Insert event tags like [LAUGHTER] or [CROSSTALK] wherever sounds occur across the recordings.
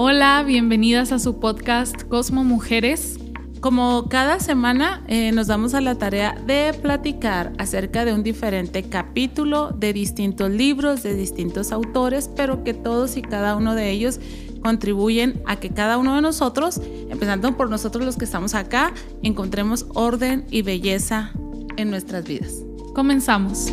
Hola, bienvenidas a su podcast Cosmo Mujeres. Como cada semana eh, nos damos a la tarea de platicar acerca de un diferente capítulo de distintos libros, de distintos autores, pero que todos y cada uno de ellos contribuyen a que cada uno de nosotros, empezando por nosotros los que estamos acá, encontremos orden y belleza en nuestras vidas. Comenzamos.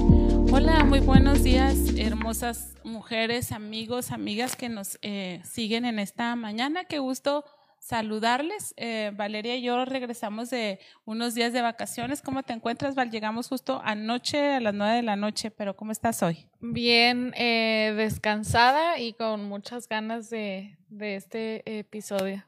Hola, muy buenos días, hermosas mujeres, amigos, amigas que nos eh, siguen en esta mañana. Qué gusto saludarles. Eh, Valeria y yo regresamos de unos días de vacaciones. ¿Cómo te encuentras, Val? Llegamos justo anoche, a las nueve de la noche, pero ¿cómo estás hoy? Bien, eh, descansada y con muchas ganas de, de este episodio.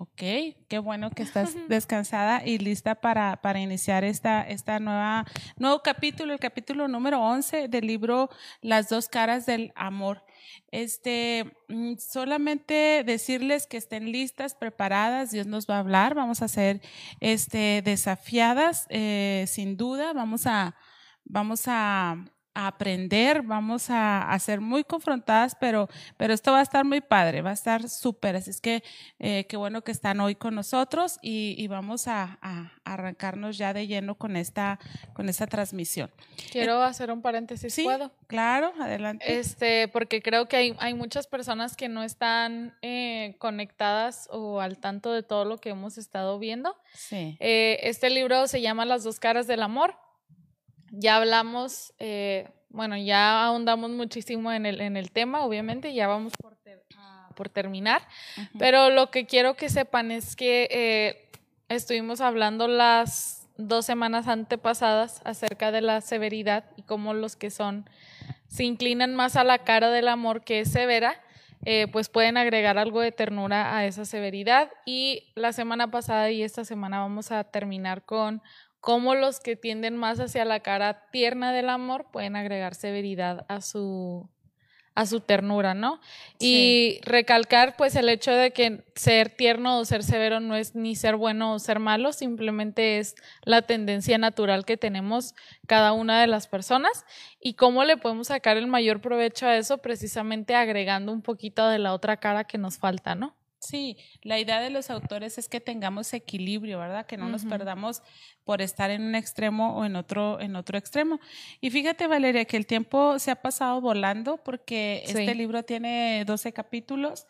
Ok, qué bueno que estás [LAUGHS] descansada y lista para, para iniciar esta, esta nueva, nuevo capítulo, el capítulo número 11 del libro Las dos caras del amor. Este, mm, solamente decirles que estén listas, preparadas, Dios nos va a hablar, vamos a ser este, desafiadas, eh, sin duda, vamos a, vamos a, aprender, vamos a, ser muy confrontadas, pero, pero esto va a estar muy padre, va a estar súper. Así es que eh, qué bueno que están hoy con nosotros y, vamos a, arrancarnos ya de lleno con esta, con esta transmisión. Quiero hacer un paréntesis, sí, ¿puedo? Claro, adelante. Este, porque creo que hay, hay muchas personas que no están eh, conectadas o al tanto de todo lo que hemos estado viendo. Sí. Eh, este libro se llama Las dos caras del amor ya hablamos, eh, bueno, ya ahondamos muchísimo en el, en el tema, obviamente, ya vamos por, por terminar, pero lo que quiero que sepan es que eh, estuvimos hablando las dos semanas antepasadas acerca de la severidad y cómo los que son, se inclinan más a la cara del amor que es severa, eh, pues pueden agregar algo de ternura a esa severidad. Y la semana pasada y esta semana vamos a terminar con cómo los que tienden más hacia la cara tierna del amor pueden agregar severidad a su a su ternura, ¿no? Y recalcar pues el hecho de que ser tierno o ser severo no es ni ser bueno o ser malo, simplemente es la tendencia natural que tenemos cada una de las personas y cómo le podemos sacar el mayor provecho a eso precisamente agregando un poquito de la otra cara que nos falta, ¿no? Sí, la idea de los autores es que tengamos equilibrio, ¿verdad? Que no nos perdamos por estar en un extremo o en otro, en otro extremo. Y fíjate, Valeria, que el tiempo se ha pasado volando porque este libro tiene 12 capítulos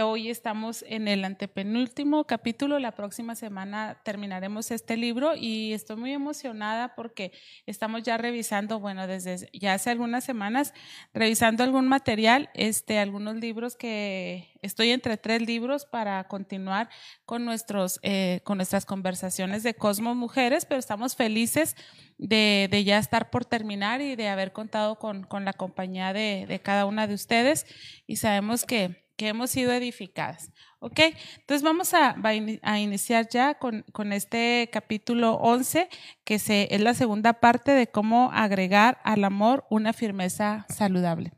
Hoy estamos en el antepenúltimo capítulo. La próxima semana terminaremos este libro y estoy muy emocionada porque estamos ya revisando, bueno, desde ya hace algunas semanas, revisando algún material, este, algunos libros que estoy entre tres libros para continuar con nuestros, eh, con nuestras conversaciones de Cosmos Mujeres, pero estamos felices de, de, ya estar por terminar y de haber contado con, con la compañía de, de cada una de ustedes y sabemos que que hemos sido edificadas. ¿Ok? Entonces vamos a, a iniciar ya con, con, este capítulo 11, que se, es la segunda parte de cómo agregar al amor una firmeza saludable.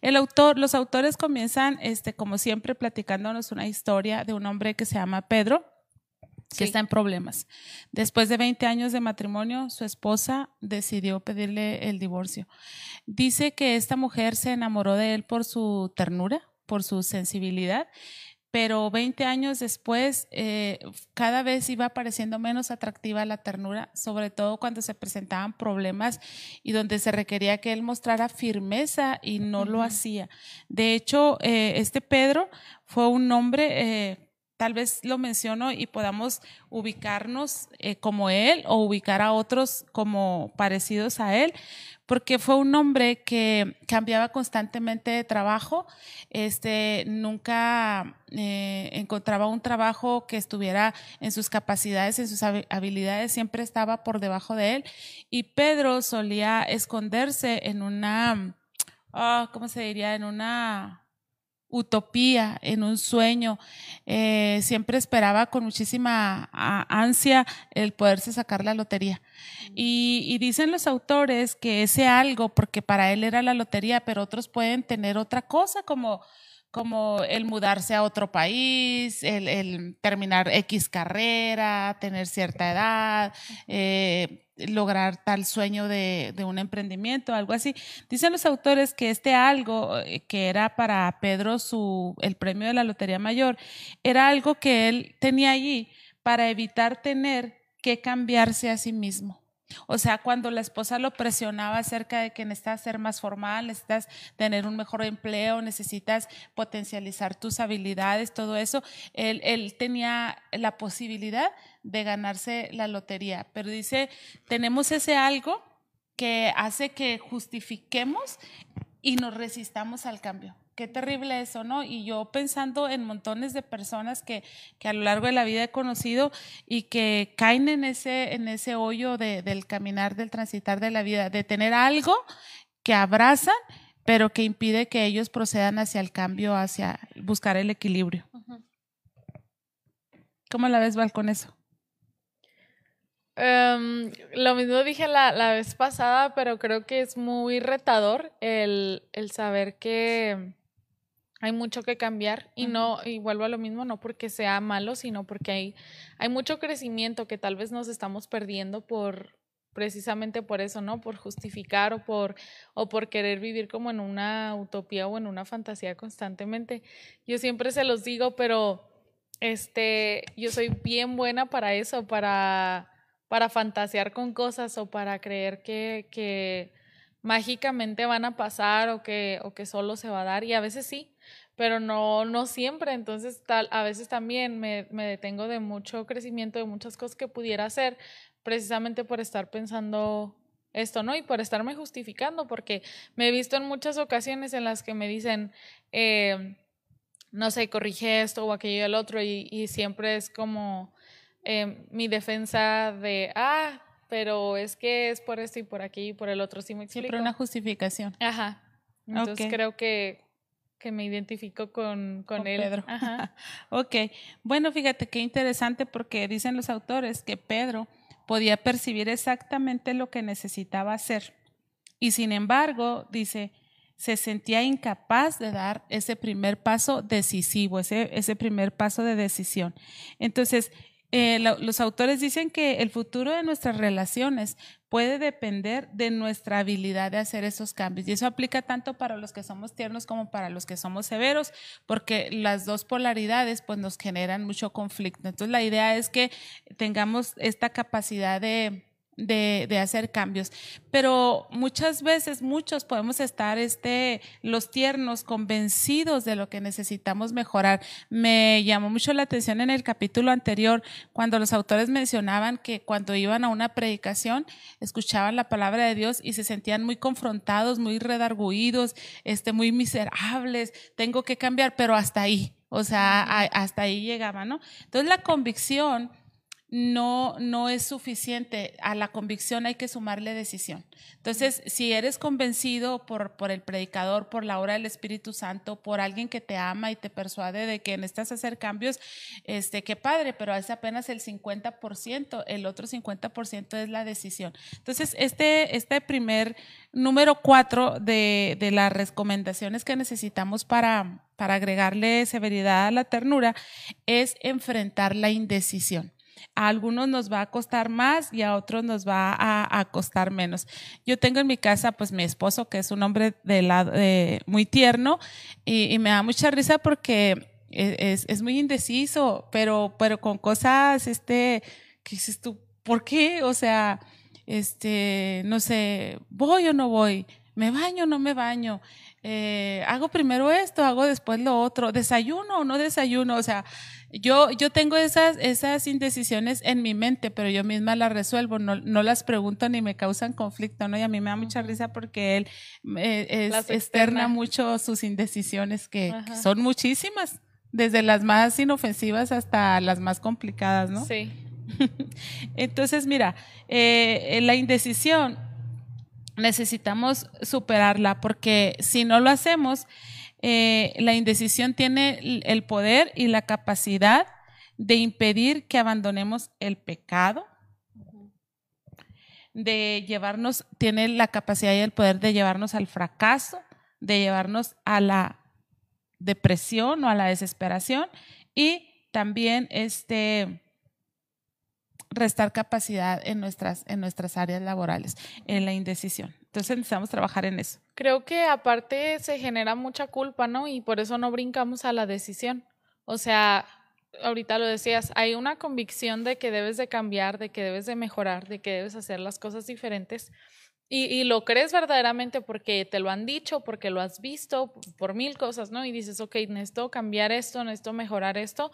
El autor, los autores comienzan, este, como siempre, platicándonos una historia de un hombre que se llama Pedro que está en problemas. Después de 20 años de matrimonio, su esposa decidió pedirle el divorcio. Dice que esta mujer se enamoró de él por su ternura, por su sensibilidad, pero 20 años después eh, cada vez iba apareciendo menos atractiva la ternura, sobre todo cuando se presentaban problemas y donde se requería que él mostrara firmeza y no lo hacía. De hecho, eh, este Pedro fue un hombre... Eh, tal vez lo menciono y podamos ubicarnos como él o ubicar a otros como parecidos a él, porque fue un hombre que cambiaba constantemente de trabajo, este, nunca eh, encontraba un trabajo que estuviera en sus capacidades, en sus habilidades, siempre estaba por debajo de él. Y Pedro solía esconderse en una, ah, ¿cómo se diría? En una utopía, en un sueño. Eh, siempre esperaba con muchísima ansia el poderse sacar la lotería. Y, dicen los autores que ese algo, porque para él era la lotería, pero otros pueden tener otra cosa como como el mudarse a otro país, el, terminar X carrera, tener cierta edad, eh, lograr tal sueño de, un emprendimiento, algo así. Dicen los autores que este algo eh, que era para Pedro su, el premio de la Lotería Mayor, era algo que él tenía allí para evitar tener que cambiarse a sí mismo. O sea, cuando la esposa lo presionaba acerca de que necesitas ser más formal, necesitas tener un mejor empleo, necesitas potencializar tus habilidades, todo eso, él, él tenía la posibilidad de ganarse la lotería. Pero dice, tenemos ese algo que hace que justifiquemos y nos resistamos al cambio qué terrible eso, ¿no? Y yo pensando en montones de personas que, que, a lo largo de la vida he conocido y que caen en ese, en ese hoyo de, del caminar, del transitar de la vida, de tener algo que abrazan, pero que impide que ellos procedan hacia el cambio, hacia buscar el equilibrio. ¿Cómo la ves, Val, con eso? Em, lo mismo dije la, la, vez pasada, pero creo que es muy retador el, el saber que hay mucho que cambiar y no, y vuelvo a lo mismo, no porque sea malo, sino porque hay, hay mucho crecimiento que tal vez nos estamos perdiendo por precisamente por eso, ¿no? Por justificar o por, o por querer vivir como en una utopía o en una fantasía constantemente. Yo siempre se los digo, pero este, yo soy bien buena para eso, para, para fantasear con cosas o para creer que, que mágicamente van a pasar o que, o que solo se va a dar. Y a veces sí, pero no, no siempre. Entonces, tal, a veces también me, me, detengo de mucho crecimiento, de muchas cosas que pudiera hacer, precisamente por estar pensando esto, ¿no? Y por estarme justificando, porque me he visto en muchas ocasiones en las que me dicen, eh, no sé, corrige esto o aquello y el otro, y, y siempre es como eh, mi defensa de, ah, pero es que es por esto y por aquí y por el otro, sí me explico. Siempre una justificación. Ajá. Entonces creo que que me identifico con, con, él. Pedro. [LAUGHS] ok, bueno, fíjate qué interesante porque dicen los autores que Pedro podía percibir exactamente lo que necesitaba hacer y sin embargo, dice, se sentía incapaz de dar ese primer paso decisivo, ese, ese primer paso de decisión. Entonces, eh, los autores dicen que el futuro de nuestras relaciones puede depender de nuestra habilidad de hacer esos cambios. Y eso aplica tanto para los que somos tiernos como para los que somos severos, porque las dos polaridades pues nos generan mucho conflicto. Entonces la idea es que tengamos esta capacidad de de, de, hacer cambios. Pero muchas veces, muchos podemos estar, este, los tiernos, convencidos de lo que necesitamos mejorar. Me llamó mucho la atención en el capítulo anterior, cuando los autores mencionaban que cuando iban a una predicación, escuchaban la palabra de Dios y se sentían muy confrontados, muy redarguidos, este, muy miserables, tengo que cambiar, pero hasta ahí. O sea, hasta ahí llegaba, ¿no? Entonces la convicción no, no es suficiente. A la convicción hay que sumarle decisión. Entonces, si eres convencido por, por el predicador, por la obra del Espíritu Santo, por alguien que te ama y te persuade de que necesitas hacer cambios, este, qué padre, pero es apenas el 50%, el otro 50% es la decisión. Entonces, este, este primer número cuatro de, de las recomendaciones que necesitamos para, para agregarle severidad a la ternura es enfrentar la indecisión. A algunos nos va a costar más y a otros nos va a, costar menos. Yo tengo en mi casa, pues mi esposo, que es un hombre muy tierno y, me da mucha risa porque e, es, muy indeciso, pero, pero con cosas, este, que dices tú, ¿por qué? O sea, este, no sé, voy o no voy, me baño o no me baño, eh, hago primero esto, hago después lo otro, desayuno o no desayuno, o sea, yo, yo tengo esas, esas indecisiones en mi mente, pero yo misma las resuelvo, no, no las pregunto ni me causan conflicto, ¿no? Y a mí me da mucha risa porque él eh, es, externa mucho sus indecisiones, que, son muchísimas, desde las más inofensivas hasta las más complicadas, ¿no? Sí. [LAUGHS] Entonces, mira, eh, la indecisión necesitamos superarla porque si no lo hacemos, eh, la indecisión tiene el poder y la capacidad de impedir que abandonemos el pecado, de llevarnos, tiene la capacidad y el poder de llevarnos al fracaso, de llevarnos a la depresión o a la desesperación y también este restar capacidad en nuestras, en nuestras áreas laborales, en la indecisión. Entonces necesitamos trabajar en eso. Creo que aparte se genera mucha culpa, ¿no? Y por eso no brincamos a la decisión. O sea, ahorita lo decías, hay una convicción de que debes de cambiar, de que debes de mejorar, de que debes hacer las cosas diferentes. Y, y, lo crees verdaderamente porque te lo han dicho, porque lo has visto, por mil cosas, ¿no? Y dices, ok, necesito cambiar esto, necesito mejorar esto,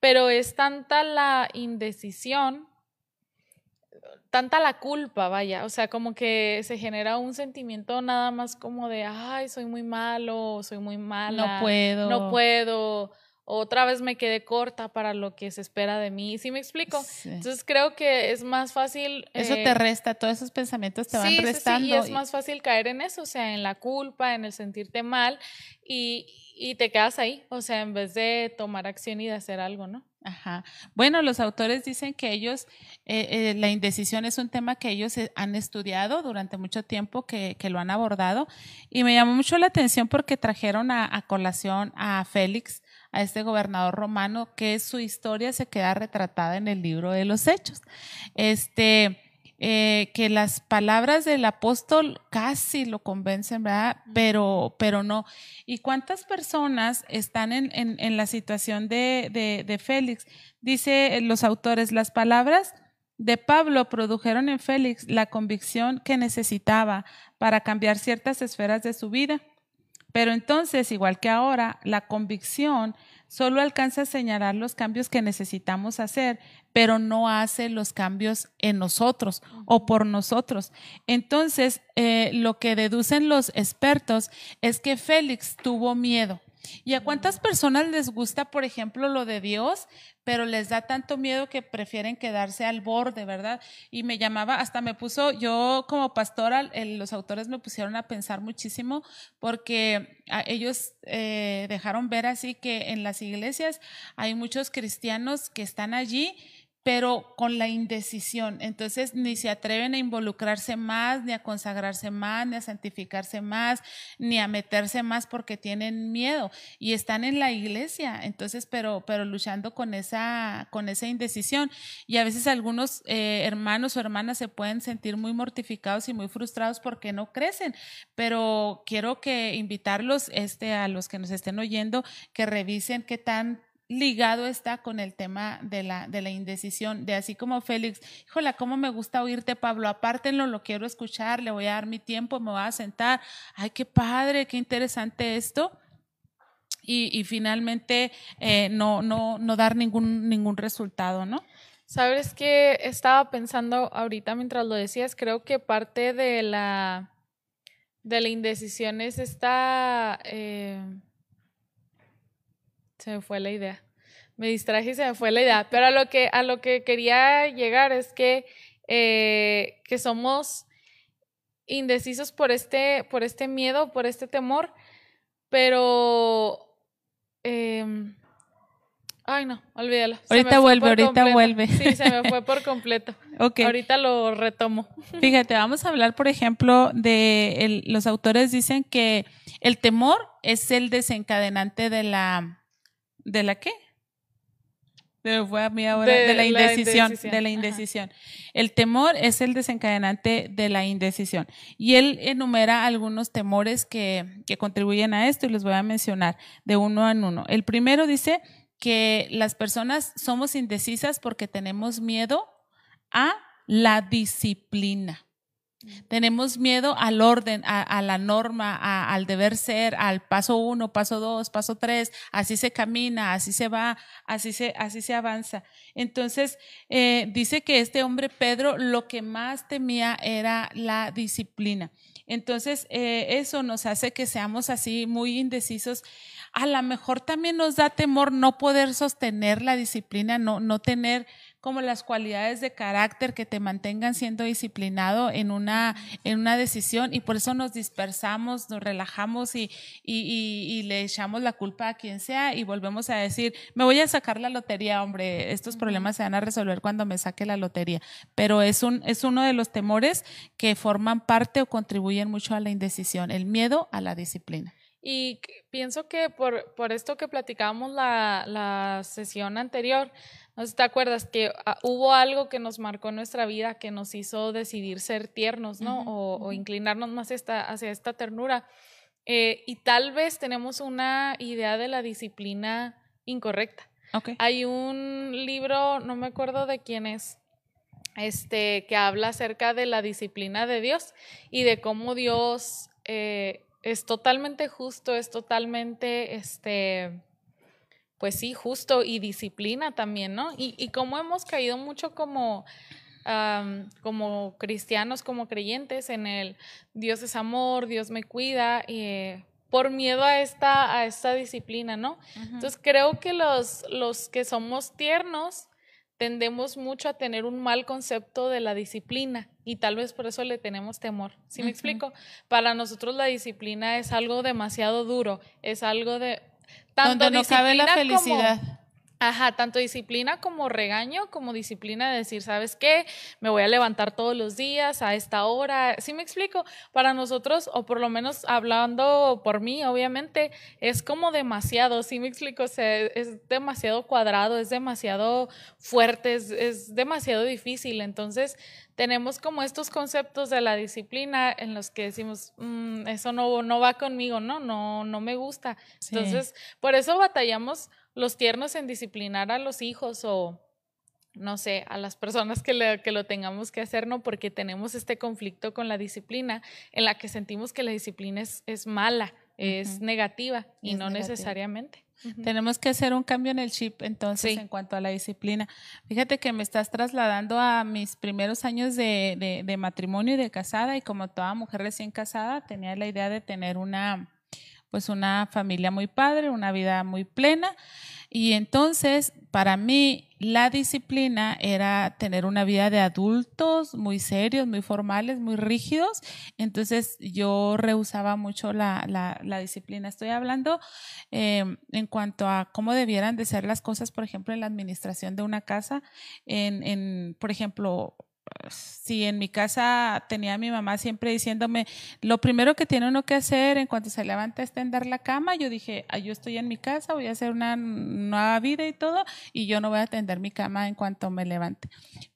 pero es tanta la indecisión tanta la culpa, vaya, o sea, como que se genera un sentimiento nada más como de, ay, soy muy malo, soy muy mala, no puedo, no puedo, otra vez me quedé corta para lo que se espera de mí, ¿sí me explico? Entonces creo que es más fácil... Eso te eh, resta, todos esos pensamientos te van restando. Sí, y es más fácil caer en eso, o sea, en la culpa, en el sentirte mal y, y te quedas ahí, o sea, en vez de tomar acción y de hacer algo, ¿no? Ajá. Bueno, los autores dicen que ellos, eh, eh, la indecisión es un tema que ellos eh, han estudiado durante mucho tiempo, que, que, lo han abordado, y me llamó mucho la atención porque trajeron a, a, colación a Félix, a este gobernador romano, que su historia se queda retratada en el libro de los Hechos. Este, eh, que las palabras del apóstol casi lo convencen, ¿verdad? Pero, pero no. ¿Y cuántas personas están en, en, la situación de, de, de Félix? Dice los autores, las palabras de Pablo produjeron en Félix la convicción que necesitaba para cambiar ciertas esferas de su vida. Pero entonces, igual que ahora, la convicción solo alcanza a señalar los cambios que necesitamos hacer, pero no hace los cambios en nosotros o por nosotros. Entonces, eh, lo que deducen los expertos es que Félix tuvo miedo. ¿Y a cuántas personas les gusta, por ejemplo, lo de Dios, pero les da tanto miedo que prefieren quedarse al borde, ¿verdad? Y me llamaba, hasta me puso, yo como pastora, los autores me pusieron a pensar muchísimo porque ellos eh, dejaron ver así que en las iglesias hay muchos cristianos que están allí pero con la indecisión. Entonces ni se atreven a involucrarse más, ni a consagrarse más, ni a santificarse más, ni a meterse más porque tienen miedo y están en la iglesia. Entonces, pero, pero luchando con esa, con esa indecisión. Y a veces algunos eh, hermanos o hermanas se pueden sentir muy mortificados y muy frustrados porque no crecen. Pero quiero que invitarlos, este, a los que nos estén oyendo, que revisen qué tan ligado está con el tema de la, de la indecisión, de así como Félix, híjola, cómo me gusta oírte, Pablo, apártenlo, lo quiero escuchar, le voy a dar mi tiempo, me voy a sentar, ay, qué padre, qué interesante esto. Y, finalmente eh, no, no, no dar ningún, ningún resultado, ¿no? Sabes que estaba pensando ahorita mientras lo decías, creo que parte de la, de la indecisión es esta... Eh, se me fue la idea. Me distraje y se me fue la idea. Pero a lo que, a lo que quería llegar es que, eh, que somos indecisos por este, por este miedo, por este temor, pero... Em, ay, no, olvídalo. Ahorita vuelve, ahorita vuelve. Sí, se me fue por completo. [LAUGHS] ok. Ahorita lo retomo. Fíjate, vamos a hablar, por ejemplo, de los autores dicen que el temor es el desencadenante de la ¿De la qué? De, fue a mí ahora, de, la indecisión, de la indecisión. El temor es el desencadenante de la indecisión. Y él enumera algunos temores que, que contribuyen a esto y los voy a mencionar de uno en uno. El primero dice que las personas somos indecisas porque tenemos miedo a la disciplina. Tenemos miedo al orden, a, la norma, al deber ser, al paso uno, paso dos, paso tres, así se camina, así se va, así se, así se avanza. Entonces, eh, dice que este hombre Pedro lo que más temía era la disciplina. Entonces, eh, eso nos hace que seamos así muy indecisos. A lo mejor también nos da temor no poder sostener la disciplina, no, no tener como las cualidades de carácter que te mantengan siendo disciplinado en una, en una decisión y por eso nos dispersamos, nos relajamos y, y, le echamos la culpa a quien sea y volvemos a decir, me voy a sacar la lotería, hombre, estos problemas se van a resolver cuando me saque la lotería. Pero es, un, es uno de los temores que forman parte o contribuyen mucho a la indecisión, el miedo a la disciplina. Y pienso que por, por esto que platicábamos la, la sesión anterior, no sé si te acuerdas que ah, hubo algo que nos marcó nuestra vida, que nos hizo decidir ser tiernos, ¿no? o, inclinarnos más esta, hacia esta ternura. Eh, y tal vez tenemos una idea de la disciplina incorrecta. Okay. Hay un libro, no me acuerdo de quién es, este, que habla acerca de la disciplina de Dios y de cómo Dios eh, es totalmente justo, es totalmente, este, pues sí, justo y disciplina también, ¿no? Y, y cómo hemos caído mucho como, como cristianos, como creyentes en el Dios es amor, Dios me cuida, y, por miedo a esta, a esta disciplina, ¿no? Entonces creo que los, los que somos tiernos tendemos mucho a tener un mal concepto de la disciplina y tal vez por eso le tenemos temor. ¿Sí me explico? Para nosotros la disciplina es algo demasiado duro, es algo de tanto Donde no cabe la felicidad. Ajá, tanto disciplina como regaño, como disciplina de decir, ¿sabes qué? Me voy a levantar todos los días a esta hora. ¿Sí me explico? Para nosotros, o por lo menos hablando por mí, obviamente, es como demasiado, ¿sí me explico? O sea, es demasiado cuadrado, es demasiado fuerte, es, demasiado difícil. Entonces, tenemos como estos conceptos de la disciplina en los que decimos, mm, eso no, no va conmigo, ¿no? No, no me gusta. Entonces, por eso batallamos los tiernos en disciplinar a los hijos o no sé, a las personas que, que lo tengamos que hacer, ¿no? Porque tenemos este conflicto con la disciplina en la que sentimos que la disciplina es, es mala, es negativa y no necesariamente. Tenemos que hacer un cambio en el chip entonces en cuanto a la disciplina. Fíjate que me estás trasladando a mis primeros años de, de matrimonio y de casada y como toda mujer recién casada tenía la idea de tener una pues una familia muy padre, una vida muy plena. Y entonces, para mí, la disciplina era tener una vida de adultos muy serios, muy formales, muy rígidos. Entonces, yo rehusaba mucho la, la, disciplina. Estoy hablando em, en cuanto a cómo debieran de ser las cosas, por ejemplo, en la administración de una casa. En, en por ejemplo, si en mi casa tenía a mi mamá siempre diciéndome, lo primero que tiene uno que hacer en cuanto se levanta es tender la cama, yo dije, ah, yo estoy en mi casa, voy a hacer una nueva vida y todo, y yo no voy a tender mi cama en cuanto me levante.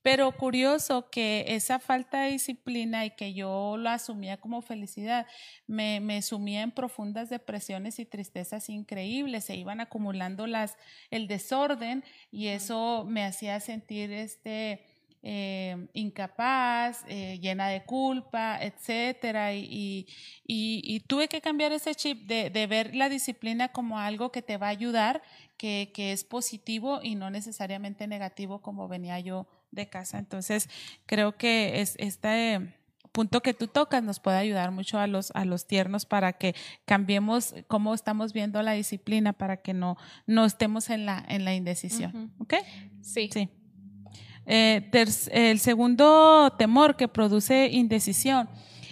Pero curioso que esa falta de disciplina y que yo lo asumía como felicidad, me, me sumía en profundas depresiones y tristezas increíbles, se iban acumulando las, el desorden y eso me hacía sentir este eh, incapaz, eh, llena de culpa, etcétera. Y, y, tuve que cambiar ese chip de, de, ver la disciplina como algo que te va a ayudar, que, que, es positivo y no necesariamente negativo como venía yo de casa. Entonces, creo que es este punto que tú tocas nos puede ayudar mucho a los, a los tiernos para que cambiemos cómo estamos viendo la disciplina, para que no, no estemos en la, en la indecisión. ¿Ok? Sí. Sí. Eh, el segundo temor que produce indecisión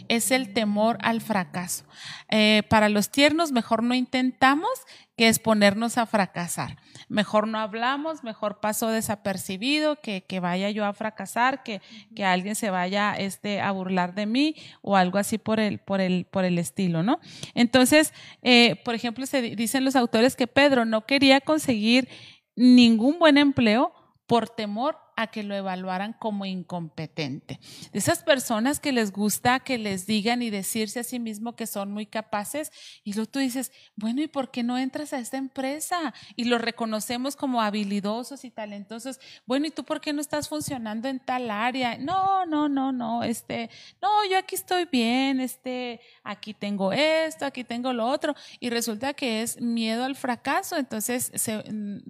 es el temor al fracaso. Eh, para los tiernos, mejor no intentamos que exponernos a fracasar. Mejor no hablamos, mejor paso desapercibido, que, que vaya yo a fracasar, que, que alguien se vaya este, a burlar de mí o algo así por el, por el, por el estilo, ¿no? Entonces, eh, por ejemplo, se dicen los autores que Pedro no quería conseguir ningún buen empleo por temor a que lo evaluaran como incompetente. Esas personas que les gusta que les digan y decirse a sí mismo que son muy capaces y luego tú dices, bueno, ¿y por qué no entras a esta empresa? Y los reconocemos como habilidosos y talentosos. Bueno, ¿y tú por qué no estás funcionando en tal área? No, no, no, no, este, no, yo aquí estoy bien, este, aquí tengo esto, aquí tengo lo otro. Y resulta que es miedo al fracaso. Entonces se,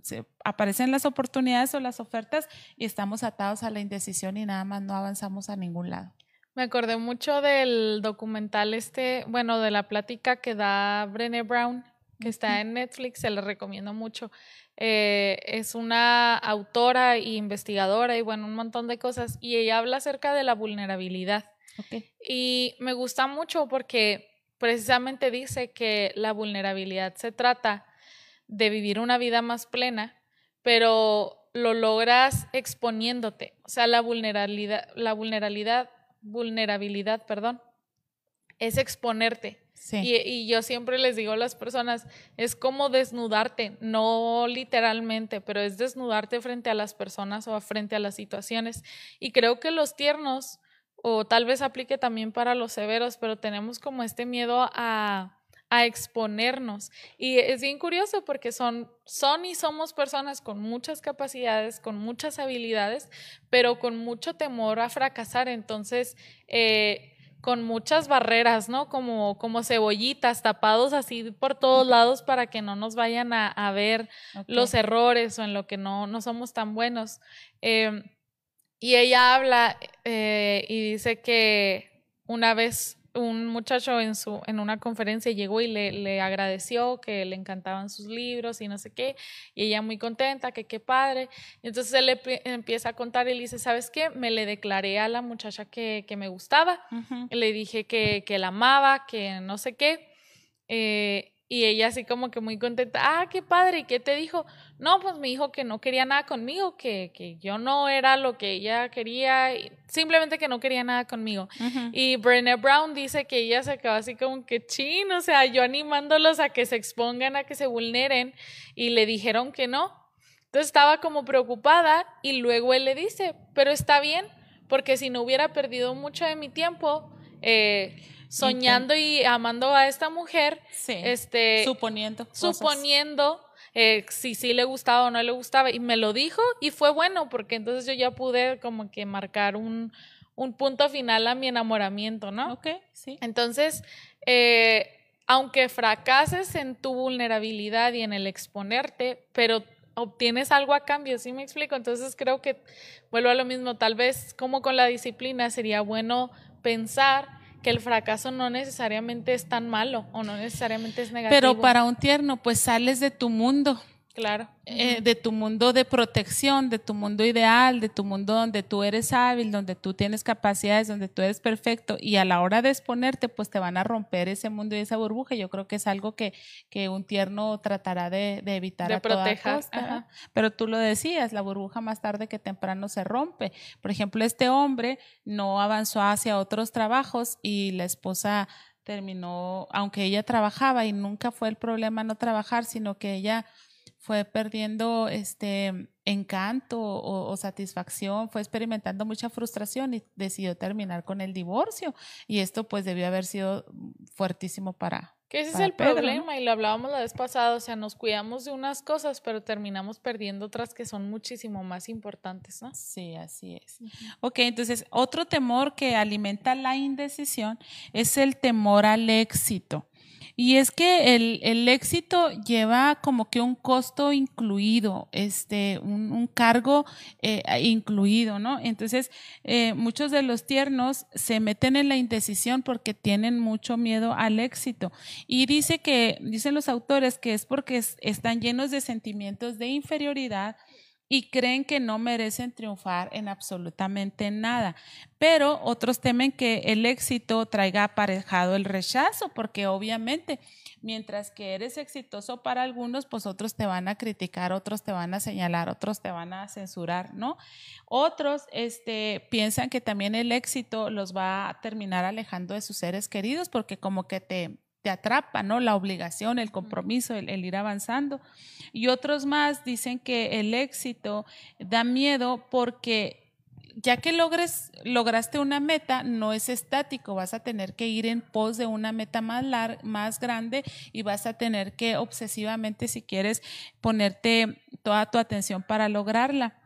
se aparecen las oportunidades o las ofertas y estamos atados a la indecisión y nada más no avanzamos a ningún lado. Me acordé mucho del documental este, bueno, de la plática que da Brené Brown, que está en Netflix, se la recomiendo mucho. Eh, es una autora e investigadora y bueno, un montón de cosas. Y ella habla acerca de la vulnerabilidad. Y me gusta mucho porque precisamente dice que la vulnerabilidad se trata de vivir una vida más plena, pero lo logras exponiéndote. O sea, la vulnerabilidad, la vulnerabilidad, vulnerabilidad, perdón, es exponerte. Y, yo siempre les digo a las personas, es como desnudarte, no literalmente, pero es desnudarte frente a las personas o frente a las situaciones. Y creo que los tiernos, o tal vez aplique también para los severos, pero tenemos como este miedo a, a exponernos. Y es bien curioso porque son, son y somos personas con muchas capacidades, con muchas habilidades, pero con mucho temor a fracasar. Entonces, eh, con muchas barreras, ¿no? Como, como cebollitas, tapados así por todos lados para que no nos vayan a, ver los errores o en lo que no, no somos tan buenos. Em, y ella habla eh, y dice que una vez un muchacho en, su, en una conferencia llegó y le, le, agradeció que le encantaban sus libros y no sé qué, y ella muy contenta, que qué padre. Y entonces él le empieza a contar y le dice, ¿sabes qué? Me le declaré a la muchacha que, que me gustaba, le dije que, que la amaba, que no sé qué. Eh, y ella así como que muy contenta, ah, qué padre, ¿y qué te dijo? No, pues me dijo que no quería nada conmigo, que, que yo no era lo que ella quería, simplemente que no quería nada conmigo. Y Brené Brown dice que ella se quedó así como que chin, o sea, yo animándolos a que se expongan, a que se vulneren, y le dijeron que no. Entonces estaba como preocupada y luego él le dice, pero está bien, porque si no hubiera perdido mucho de mi tiempo, eh, soñando y, amando a esta mujer, este, suponiendo, suponiendo eh, si sí le gustaba o no le gustaba y me lo dijo y fue bueno porque entonces yo ya pude como que marcar un, un punto final a mi enamoramiento, ¿no? Ok, sí. Entonces, eh, aunque fracases en tu vulnerabilidad y en el exponerte, pero obtienes algo a cambio, ¿sí me explico? Entonces creo que vuelvo a lo mismo, tal vez como con la disciplina sería bueno pensar que el fracaso no necesariamente es tan malo o no necesariamente es negativo. Pero para un tierno, pues sales de tu mundo. Claro. Eh, de tu mundo de protección, de tu mundo ideal, de tu mundo donde tú eres hábil, donde tú tienes capacidades, donde tú eres perfecto y a la hora de exponerte, pues te van a romper ese mundo y esa burbuja. Yo creo que es algo que, que un tierno tratará de, de evitar de a proteger. Pero tú lo decías, la burbuja más tarde que temprano se rompe. Por ejemplo, este hombre no avanzó hacia otros trabajos y la esposa terminó, aunque ella trabajaba y nunca fue el problema no trabajar, sino que ella fue perdiendo este encanto o, satisfacción, fue experimentando mucha frustración y decidió terminar con el divorcio. Y esto pues debió haber sido fuertísimo para... Que ese es el problema y lo hablábamos la vez pasada, o sea, nos cuidamos de unas cosas, pero terminamos perdiendo otras que son muchísimo más importantes, ¿no? Sí, así es. Ok, entonces otro temor que alimenta la indecisión es el temor al éxito. Y es que el, el, éxito lleva como que un costo incluido, este, un, un cargo eh, incluido, ¿no? Entonces, eh, muchos de los tiernos se meten en la indecisión porque tienen mucho miedo al éxito. Y dice que, dicen los autores que es porque están llenos de sentimientos de inferioridad, y creen que no merecen triunfar en absolutamente nada. Pero otros temen que el éxito traiga aparejado el rechazo, porque obviamente mientras que eres exitoso para algunos, pues otros te van a criticar, otros te van a señalar, otros te van a censurar, ¿no? Otros este, piensan que también el éxito los va a terminar alejando de sus seres queridos, porque como que te te atrapa, ¿no? La obligación, el compromiso, el, ir avanzando. Y otros más dicen que el éxito da miedo porque ya que logres, lograste una meta, no es estático, vas a tener que ir en pos de una meta más, más grande y vas a tener que obsesivamente, si quieres, ponerte toda tu atención para lograrla.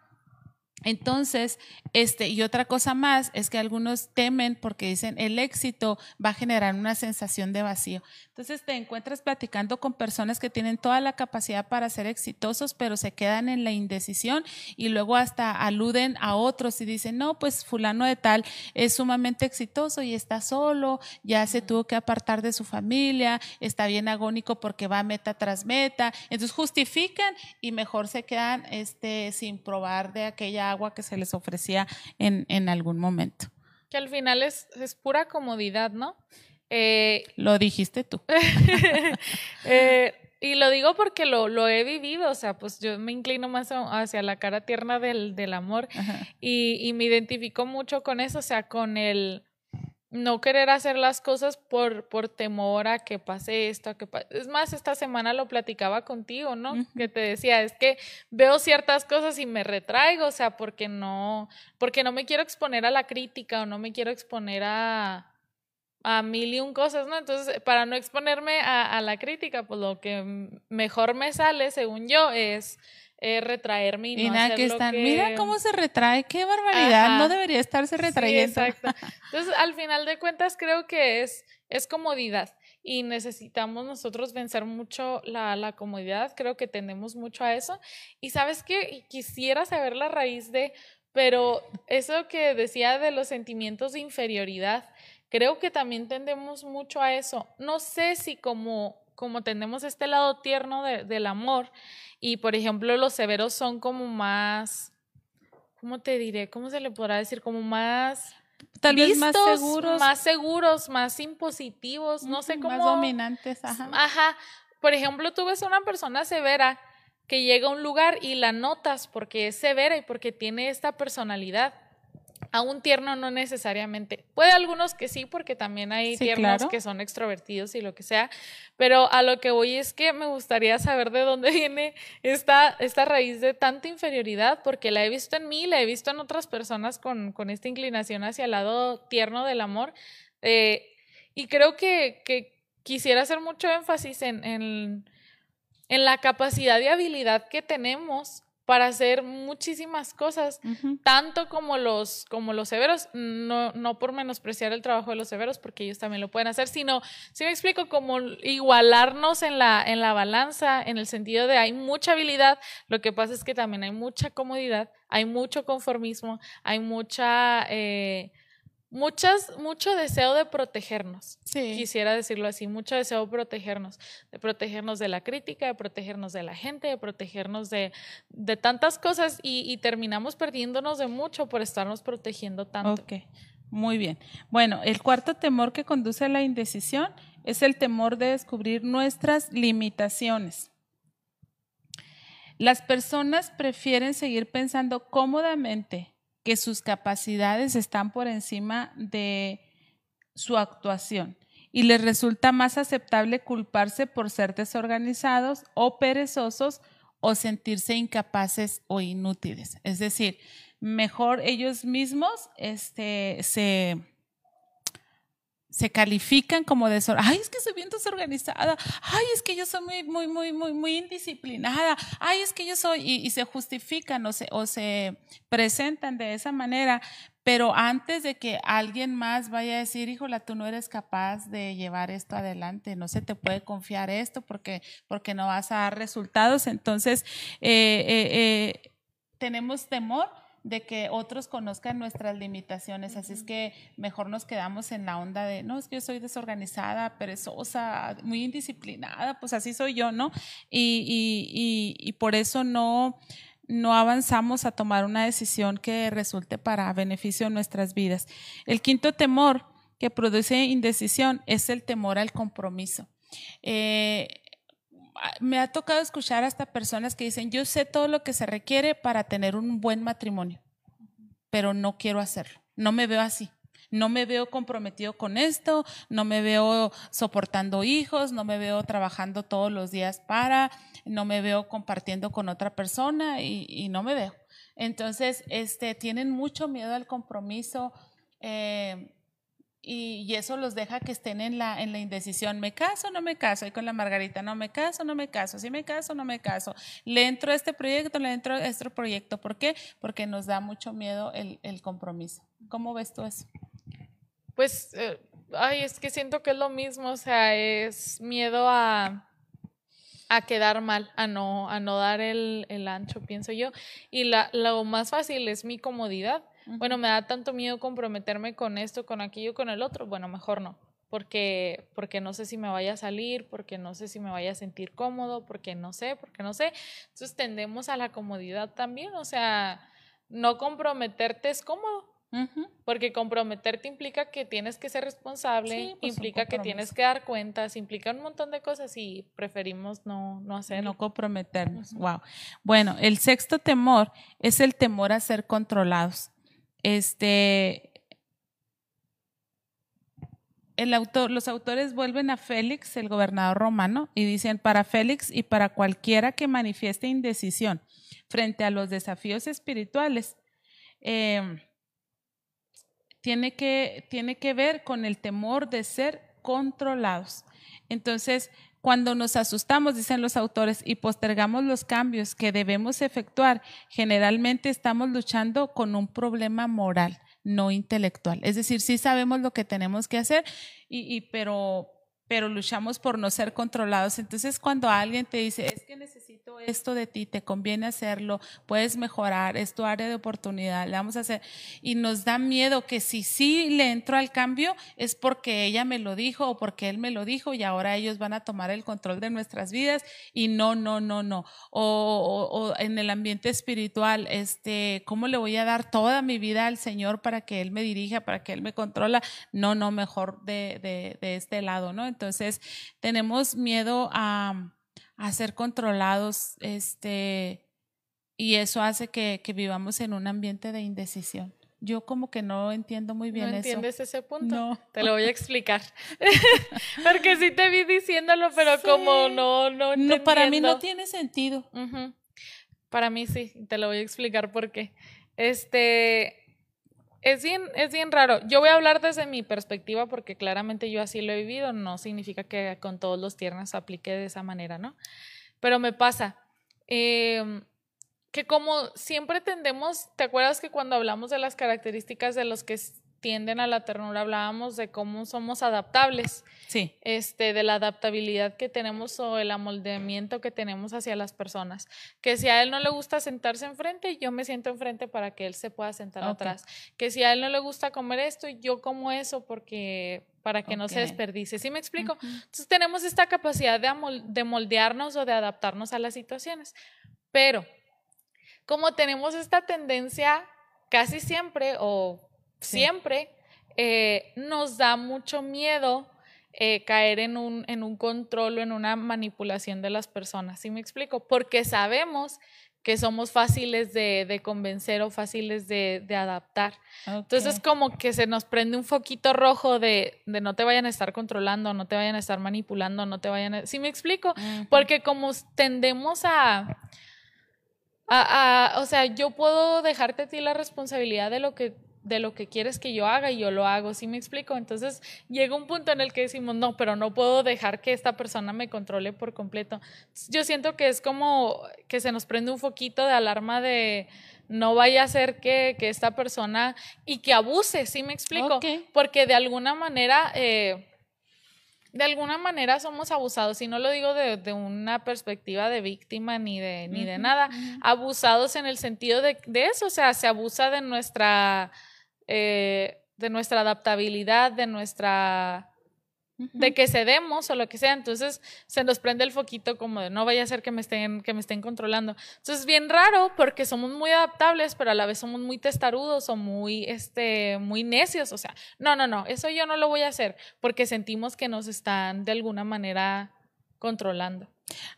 Entonces, este, y otra cosa más es que algunos temen porque dicen el éxito va a generar una sensación de vacío. Entonces te encuentras platicando con personas que tienen toda la capacidad para ser exitosos, pero se quedan en la indecisión y luego hasta aluden a otros y dicen, no, pues fulano de tal es sumamente exitoso y está solo, ya se tuvo que apartar de su familia, está bien agónico porque va meta tras meta. Entonces justifican y mejor se quedan este, sin probar de aquella agua que se les ofrecía en, en algún momento. Que al final es, es pura comodidad, ¿no? Eh, lo dijiste tú. [LAUGHS] Eh, y lo digo porque lo, lo, he vivido, o sea, pues yo me inclino más hacia la cara tierna del, del amor y, y, me identifico mucho con eso, o sea, con el, no querer hacer las cosas por, por temor a que pase esto, a que es más, esta semana lo platicaba contigo, ¿no? Que te decía, es que veo ciertas cosas y me retraigo, o sea, porque no, porque no me quiero exponer a la crítica o no me quiero exponer a, a mil y un cosas, ¿no? Entonces, para no exponerme a, a la crítica, pues lo que mejor me sale, según yo, es eh, retraerme y, no nada que están. Mira cómo se retrae, qué barbaridad, no debería estarse retrayendo. exacto. Entonces, al final de cuentas, creo que es, es comodidad y necesitamos nosotros vencer mucho la, la comodidad, creo que tendemos mucho a eso. Y sabes que quisiera saber la raíz de, pero eso que decía de los sentimientos de inferioridad, creo que también tendemos mucho a eso. No sé si como como tenemos este lado tierno del amor y por ejemplo los severos son como más, ¿cómo te diré? ¿Cómo se le podrá decir? Como más... Tal vez más seguros. Más seguros, más impositivos, no sé cómo... Más dominantes, ajá. Ajá. Por ejemplo, tú ves a una persona severa que llega a un lugar y la notas porque es severa y porque tiene esta personalidad a un tierno no necesariamente. Puede algunos que sí, porque también hay tiernos que son extrovertidos y lo que sea, pero a lo que voy es que me gustaría saber de dónde [LAUGHS] viene esta, esta raíz de tanta inferioridad, porque la he visto en mí, la he visto en otras personas con, con esta inclinación hacia el lado tierno del amor. Eh, y creo que, que, quisiera hacer mucho énfasis en, en, en la capacidad y habilidad que tenemos para hacer muchísimas cosas, tanto como los, como los severos, no, no por menospreciar el trabajo de los severos, porque ellos también lo pueden hacer, sino, si me explico, como igualarnos en la, en la balanza, en el sentido de hay mucha habilidad, lo que pasa es que también hay mucha comodidad, hay mucho conformismo, hay mucha... Eh, muchas, mucho deseo de protegernos. Quisiera decirlo así, mucho deseo de protegernos, de protegernos de la crítica, de protegernos de la gente, de protegernos de, de tantas cosas y, terminamos perdiéndonos de mucho por estarnos protegiendo tanto. Ok, muy bien. Bueno, el cuarto temor que conduce a la indecisión es el temor de descubrir nuestras limitaciones. Las personas prefieren seguir pensando cómodamente que sus capacidades están por encima de su actuación y les resulta más aceptable culparse por ser desorganizados o perezosos o sentirse incapaces o inútiles. Es decir, mejor ellos mismos este, se se califican como desorganizadas. Ay, es que soy bien desorganizada. Ay, es que yo soy muy, muy, muy, muy, muy indisciplinada. Ay, es que yo soy, y, se justifican o se, o se presentan de esa manera. Pero antes de que alguien más vaya a decir, híjola, tú no eres capaz de llevar esto adelante, no se te puede confiar esto porque, porque no vas a dar resultados. Entonces, eh, eh, eh, tenemos temor de que otros conozcan nuestras limitaciones. Así es que mejor nos quedamos en la onda de, no, es que yo soy desorganizada, perezosa, muy indisciplinada, pues así soy yo, ¿no? Y, y, y, por eso no, no avanzamos a tomar una decisión que resulte para beneficio de nuestras vidas. El quinto temor que produce indecisión es el temor al compromiso. Eh, me ha tocado escuchar hasta personas que dicen, yo sé todo lo que se requiere para tener un buen matrimonio, pero no quiero hacerlo, no me veo así. No me veo comprometido con esto, no me veo soportando hijos, no me veo trabajando todos los días para, no me veo compartiendo con otra persona y, no me veo. Entonces, este, tienen mucho miedo al compromiso. Eh, y, eso los deja que estén en la, en la indecisión. ¿Me caso no me caso? Y con la Margarita, no me caso, no me caso. Si me caso, no me caso. Le entro a este proyecto, le entro a este proyecto. ¿Por qué? Porque nos da mucho miedo el, el compromiso. ¿Cómo ves tú eso? Pues, eh, ay, es que siento que es lo mismo. O sea, es miedo a, a quedar mal, a no, a no dar el, el ancho, pienso yo. Y la, lo más fácil es mi comodidad bueno, me da tanto miedo comprometerme con esto, con aquello, con el otro, bueno, mejor no, porque, porque no sé si me vaya a salir, porque no sé si me vaya a sentir cómodo, porque no sé, porque no sé. Entonces tendemos a la comodidad también, o sea, no comprometerte es cómodo. Porque comprometerte implica que tienes que ser responsable, pues, implica que tienes que dar cuentas, implica un montón de cosas y preferimos no, no hacerlo. No comprometernos. Wow. Bueno, el sexto temor es el temor a ser controlados. Este, los autores vuelven a Félix, el gobernador romano, y dicen, para Félix y para cualquiera que manifieste indecisión frente a los desafíos espirituales, eh, tiene, que, tiene que ver con el temor de ser controlados. Entonces, cuando nos asustamos, dicen los autores, y postergamos los cambios que debemos efectuar, generalmente estamos luchando con un problema moral no intelectual. Es decir, sí sabemos lo que tenemos que hacer, y, pero, pero luchamos por no ser controlados. Entonces, cuando alguien te dice, es que necesito esto de ti, te conviene hacerlo, puedes mejorar, es tu área de oportunidad, le vamos a hacer, y nos da miedo que si sí le entro al cambio es porque ella me lo dijo o porque él me lo dijo y ahora ellos van a tomar el control de nuestras vidas y no, no, no, no. O, o, en el ambiente espiritual, este, ¿cómo le voy a dar toda mi vida al Señor para que Él me dirija, para que Él me controla? No, no, mejor de, de, de este lado, ¿no? Entonces, tenemos miedo a, a ser controlados, este, y eso hace que, que, vivamos en un ambiente de indecisión. Yo como que no entiendo muy bien ¿No eso. entiendes ese punto? No. Te lo voy a explicar. [LAUGHS] Porque sí te vi diciéndolo, pero sí. como no, no, no Para mí no tiene sentido. Uh -huh. Para mí sí, te lo voy a explicar por qué. Este, es bien, es bien raro. Yo voy a hablar desde mi perspectiva porque claramente yo así lo he vivido. No significa que con todos los tiernos aplique de esa manera, ¿no? Pero me pasa eh, que como siempre tendemos, ¿te acuerdas que cuando hablamos de las características de los que tienden a la ternura hablábamos de cómo somos adaptables? Sí. Este, de la adaptabilidad que tenemos o el amoldamiento que tenemos hacia las personas. Que si a él no le gusta sentarse enfrente, yo me siento enfrente para que él se pueda sentar okay. atrás. Que si a él no le gusta comer esto, yo como eso porque para que okay. no se desperdice. ¿Sí me explico? Uh -huh. Entonces tenemos esta capacidad de, de moldearnos o de adaptarnos a las situaciones. Pero como tenemos esta tendencia casi siempre o sí. siempre, eh, nos da mucho miedo eh, caer en un, en un control o en una manipulación de las personas. ¿Sí me explico? Porque sabemos que somos fáciles de, de convencer o fáciles de, de adaptar. Okay. Entonces, como que se nos prende un foquito rojo de, de, no te vayan a estar controlando, no te vayan a estar manipulando, no te vayan a... ¿Sí me explico? Uh -huh. Porque como tendemos a, a, a... O sea, yo puedo dejarte a ti la responsabilidad de lo que de lo que quieres que yo haga y yo lo hago, ¿sí me explico? Entonces llega un punto en el que decimos, no, pero no puedo dejar que esta persona me controle por completo. Yo siento que es como que se nos prende un foquito de alarma de no vaya a ser que, que esta persona y que abuse, ¿sí me explico? Okay. Porque de alguna manera... Eh, de alguna manera somos abusados, y no lo digo de, de una perspectiva de víctima ni de, ni uh -huh, de nada, uh -huh. abusados en el sentido de, de, eso, o sea, se abusa de nuestra eh, de nuestra adaptabilidad, de nuestra de que cedemos o lo que sea, entonces se nos prende el foquito como de no vaya a ser que me estén que me estén controlando. Entonces es bien raro porque somos muy adaptables, pero a la vez somos muy testarudos o muy este muy necios, o sea, no, no, no, eso yo no lo voy a hacer porque sentimos que nos están de alguna manera controlando.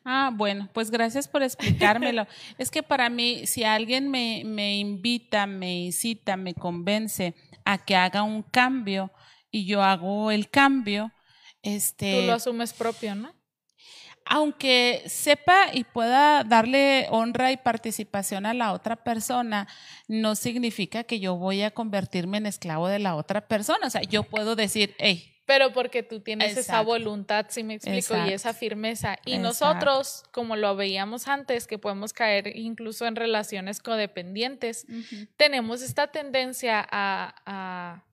Ah, bueno, pues gracias por explicármelo. [LAUGHS] es que para mí, si alguien me, me invita, me incita, me convence a que haga un cambio y yo hago el cambio, este... Tú lo asumes propio, ¿no? Aunque sepa y pueda darle honra y participación a la otra persona, no significa que yo voy a convertirme en esclavo de la otra persona. O sea, yo puedo decir, hey, pero porque tú tienes Exacto. esa voluntad, si me explico, Exacto. y esa firmeza. Y Exacto. nosotros, como lo veíamos antes, que podemos caer incluso en relaciones codependientes, uh -huh. tenemos esta tendencia a, a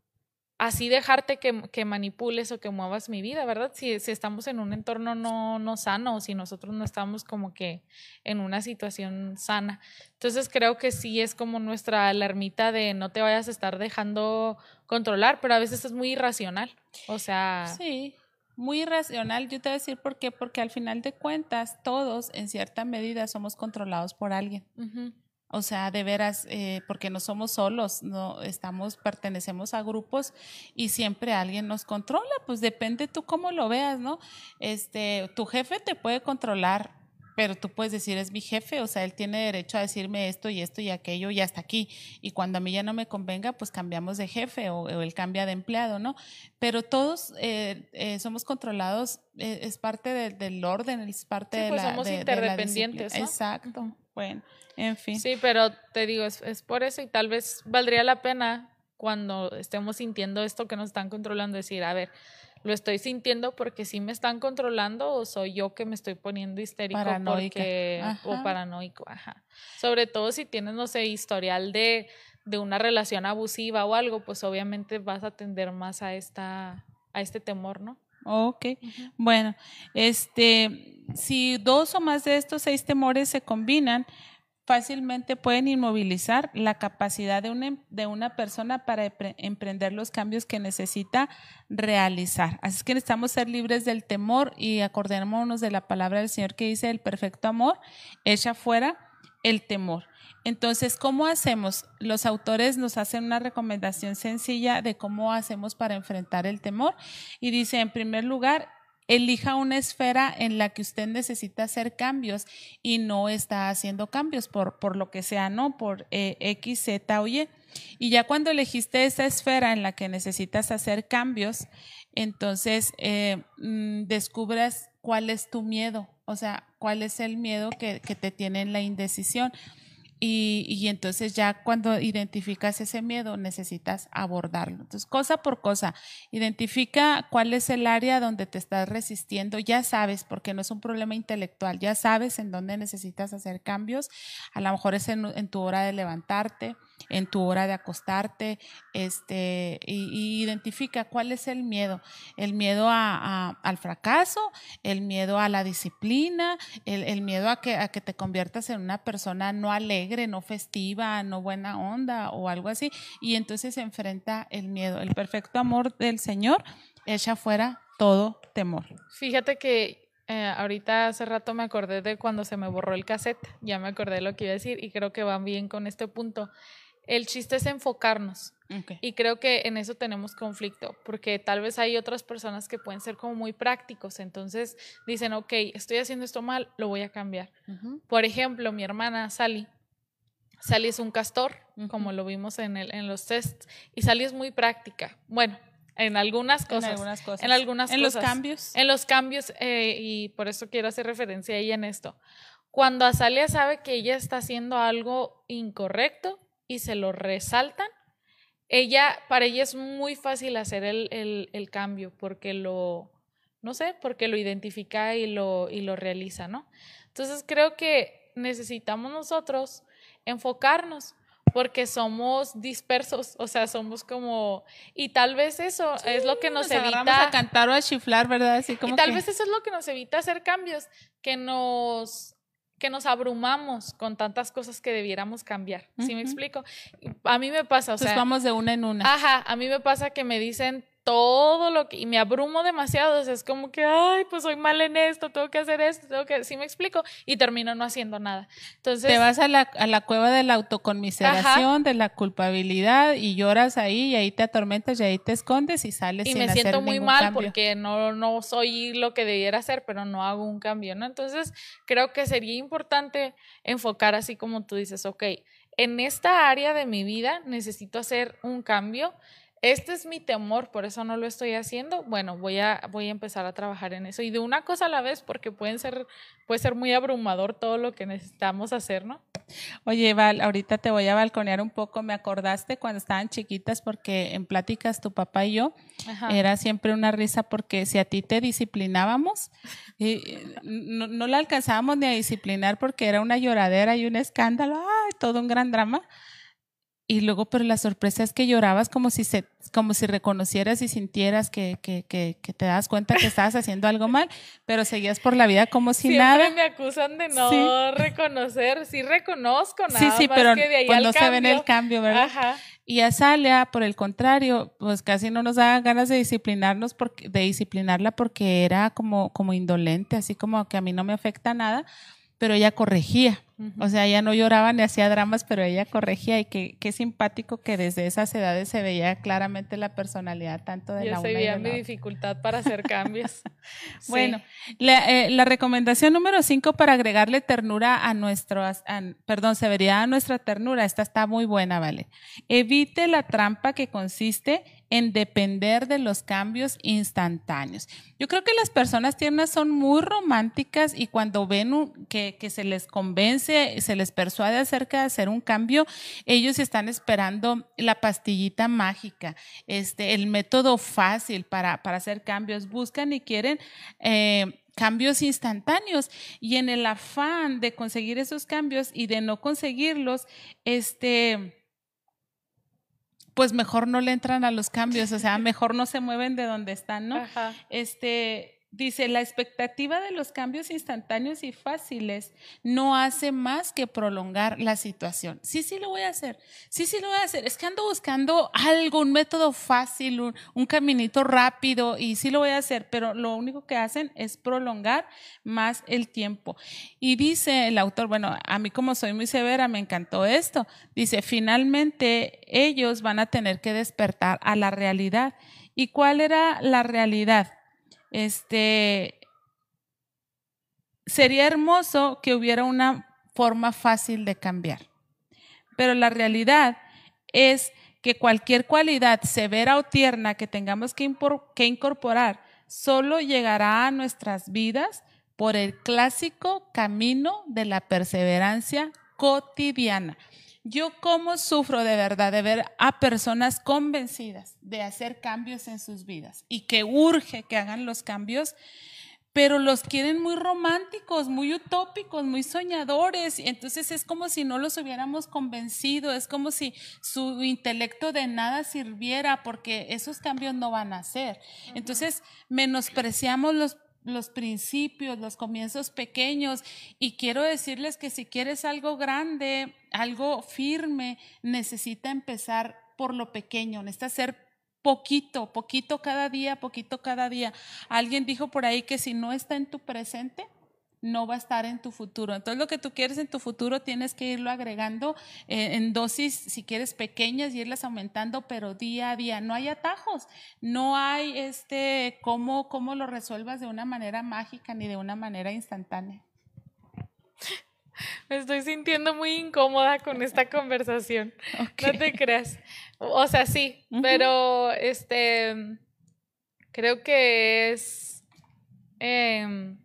así dejarte que, que, manipules o que muevas mi vida, ¿verdad? Si, si estamos en un entorno no, no sano o si nosotros no estamos como que en una situación sana. Entonces creo que sí es como nuestra alarmita de no te vayas a estar dejando controlar, pero a veces es muy irracional. O sea... Sí. Muy irracional, yo te voy a decir por qué, porque al final de cuentas todos en cierta medida somos controlados por alguien. Uh -huh. O sea, de veras, eh, porque no somos solos, no estamos, pertenecemos a grupos y siempre alguien nos controla, pues depende tú cómo lo veas, ¿no? Este, tu jefe te puede controlar pero tú puedes decir, es mi jefe, o sea, él tiene derecho a decirme esto y esto y aquello y hasta aquí. Y cuando a mí ya no me convenga, pues cambiamos de jefe o, él cambia de empleado, ¿no? Pero todos eh, eh, somos controlados, eh, es parte del orden, es parte de pues la... somos interdependientes, ¿no? Exacto, bueno, en fin. Sí, pero te digo, es, es por eso y tal vez valdría la pena cuando estemos sintiendo esto que nos están controlando, decir, a ver, lo estoy sintiendo porque sí me están controlando o soy yo que me estoy poniendo histérico porque o paranoico, ajá. Sobre todo si tienes no sé historial de de una relación abusiva o algo, pues obviamente vas a tender más a esta a este temor, ¿no? Ok, bueno, este, si dos o más de estos seis temores se combinan, fácilmente pueden inmovilizar la capacidad de una, de una persona para emprender los cambios que necesita realizar. Así que necesitamos ser libres del temor y acordémonos de la palabra del Señor que dice el perfecto amor echa fuera el temor. Entonces, ¿cómo hacemos? Los autores nos hacen una recomendación sencilla de cómo hacemos para enfrentar el temor y dice, en primer lugar, elija una esfera en la que usted necesita hacer cambios y no está haciendo cambios por, por lo que sea, ¿no? Por eh, X, Z o Y. Y ya cuando elegiste esa esfera en la que necesitas hacer cambios, entonces eh, mm, descubras cuál es tu miedo, o sea, cuál es el miedo que, que te tiene en la indecisión. Y, y, entonces ya cuando identificas ese miedo necesitas abordarlo. Entonces, cosa por cosa, identifica cuál es el área donde te estás resistiendo. Ya sabes, porque no es un problema intelectual, ya sabes en dónde necesitas hacer cambios. A lo mejor es en, en tu hora de levantarte, en tu hora de acostarte, este, y, identifica cuál es el miedo. El miedo a, al fracaso, el miedo a la disciplina, el, el miedo a que, a que te conviertas en una persona no alegre no festiva, no buena onda o algo así. Y entonces se enfrenta el miedo. El perfecto amor del Señor echa fuera todo temor. Fíjate que eh, ahorita hace rato me acordé de cuando se me borró el cassette, ya me acordé de lo que iba a decir y creo que van bien con este punto. El chiste es enfocarnos y creo que en eso tenemos conflicto porque tal vez hay otras personas que pueden ser como muy prácticos, entonces dicen, ok, estoy haciendo esto mal, lo voy a cambiar. Por ejemplo, mi hermana Sally Sally es un castor, como lo vimos en, el, en los tests, y Sally es muy práctica. Bueno, en algunas cosas. En algunas cosas. En, algunas ¿En los cambios. En los cambios, eh, y por eso quiero hacer referencia a ella en esto. Cuando Azalia sabe que ella está haciendo algo incorrecto y se lo resaltan, ella, para ella es muy fácil hacer el, el, el cambio porque lo, no sé, porque lo identifica y lo, y lo realiza, ¿no? Entonces creo que necesitamos nosotros enfocarnos porque somos dispersos, o sea, somos como y tal vez eso es lo que nos, nos evita a cantar o a chiflar, ¿verdad? Así como y tal vez eso es lo que nos evita hacer cambios, que nos que nos abrumamos con tantas cosas que debiéramos cambiar. ¿Sí me explico? A mí me pasa, o sea, vamos de una en una. Ajá, a mí me pasa que me dicen todo lo que, y me abrumo demasiado, o sea, es como que, ay, pues soy mal en esto, tengo que hacer esto, tengo que, sí me explico, y termino no haciendo nada. Entonces... Te vas a la, a la cueva de la autoconmiseración, de la culpabilidad, y lloras ahí, y ahí te atormentas, y ahí te escondes, y sales y sin me siento muy mal cambio. porque no, no soy lo que debiera hacer, pero no hago un cambio, ¿no? Entonces, creo que sería importante enfocar así como tú dices, ok, en esta área de mi vida necesito hacer un cambio, este es mi temor, por eso no lo estoy haciendo. Bueno, voy a, voy a empezar a trabajar en eso y de una cosa a la vez, porque pueden ser, puede ser muy abrumador todo lo que necesitamos hacer, ¿no? Oye, Val, ahorita te voy a balconear un poco. Me acordaste cuando estaban chiquitas, porque en pláticas tu papá y yo era siempre una risa, porque si a ti te disciplinábamos, y no, no la alcanzábamos ni a disciplinar porque era una lloradera y un escándalo, ay, todo un gran drama y luego, pero la sorpresa es que llorabas como si se, como si reconocieras y sintieras que, que, que, que te das cuenta que estabas haciendo algo mal, pero seguías por la vida como si Siempre nada. me acusan de no reconocer, sí reconozco nada sí, sí, pero que de ahí pues no se ve en el cambio, ¿verdad? Ajá. Y a Salia, por el contrario, pues casi no nos daban ganas de disciplinarnos porque, de disciplinarla porque era como, como indolente, así como que a mí no me afecta nada, pero ella corregía O sea, ella no lloraba ni hacía dramas, pero ella corregía y qué, qué simpático que desde esas edades se veía claramente la personalidad tanto de la una y de la mi dificultad para hacer cambios. [LAUGHS] bueno, la, eh, la, recomendación número cinco para agregarle ternura a nuestro, perdón, severidad a nuestra ternura, esta está muy buena, ¿vale? Evite la trampa que consiste en depender de los cambios instantáneos. Yo creo que las personas tiernas son muy románticas y cuando ven que, se les convence, se les persuade acerca de hacer un cambio, ellos están esperando la pastillita mágica, este, el método fácil para, para hacer cambios. Buscan y quieren eh, cambios instantáneos y en el afán de conseguir esos cambios y de no conseguirlos, este pues mejor no le entran a los cambios, o sea, mejor no se mueven de donde están, ¿no? Este, Dice, la expectativa de los cambios instantáneos y fáciles no hace más que prolongar la situación. Sí, sí lo voy a hacer. Sí, sí lo voy a hacer. Es que ando buscando algo, un método fácil, un, caminito rápido y sí lo voy a hacer, pero lo único que hacen es prolongar más el tiempo. Y dice el autor, bueno, a mí como soy muy severa, me encantó esto. Dice, finalmente ellos van a tener que despertar a la realidad. ¿Y cuál era la realidad? Este, sería hermoso que hubiera una forma fácil de cambiar, pero la realidad es que cualquier cualidad severa o tierna que tengamos que, incorporar solo llegará a nuestras vidas por el clásico camino de la perseverancia cotidiana. Yo cómo sufro de verdad de ver a personas convencidas de hacer cambios en sus vidas y que urge que hagan los cambios, pero los quieren muy románticos, muy utópicos, muy soñadores. Y entonces es como si no los hubiéramos convencido, es como si su intelecto de nada sirviera porque esos cambios no van a hacer. Entonces menospreciamos los los principios, los comienzos pequeños. Y quiero decirles que si quieres algo grande, algo firme, necesita empezar por lo pequeño, necesita ser poquito, poquito cada día, poquito cada día. Alguien dijo por ahí que si no está en tu presente, no va a estar en tu futuro. Entonces lo que tú quieres en tu futuro tienes que irlo agregando eh, en dosis, si quieres pequeñas, y irlas aumentando, pero día a día. No hay atajos, no hay este cómo, cómo lo resuelvas de una manera mágica ni de una manera instantánea. Me estoy sintiendo muy incómoda con esta [LAUGHS] conversación. No te creas. O sea, sí, pero este creo que es em,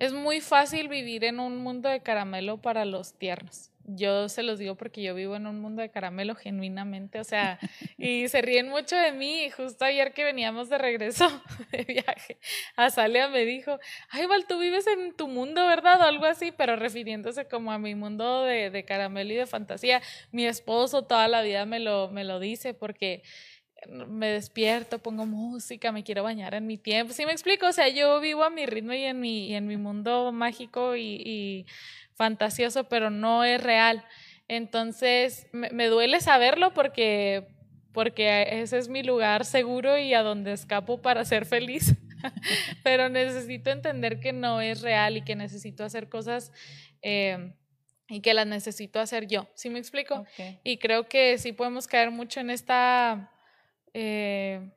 es muy fácil vivir en un mundo de caramelo para los tiernos. Yo se los digo porque yo vivo en un mundo de caramelo genuinamente, o sea, y se ríen mucho de mí. Justo ayer que veníamos de regreso [LAUGHS] de viaje, Azalea me dijo, ay, Val, tú vives en tu mundo, ¿verdad? O algo así, pero refiriéndose como a mi mundo de, de caramelo y de fantasía. Mi esposo toda la vida me lo, me lo dice porque me despierto, pongo música, me quiero bañar en mi tiempo. ¿Sí me explico? O sea, yo vivo a mi ritmo y en mi, en mi mundo mágico y, fantasioso, pero no es real. Entonces, me, duele saberlo porque, porque ese es mi lugar seguro y a donde escapo para ser feliz. [LAUGHS] pero necesito entender que no es real y que necesito hacer cosas eh, y que las necesito hacer yo. ¿Sí me explico? Y creo que sí podemos caer mucho en esta eh,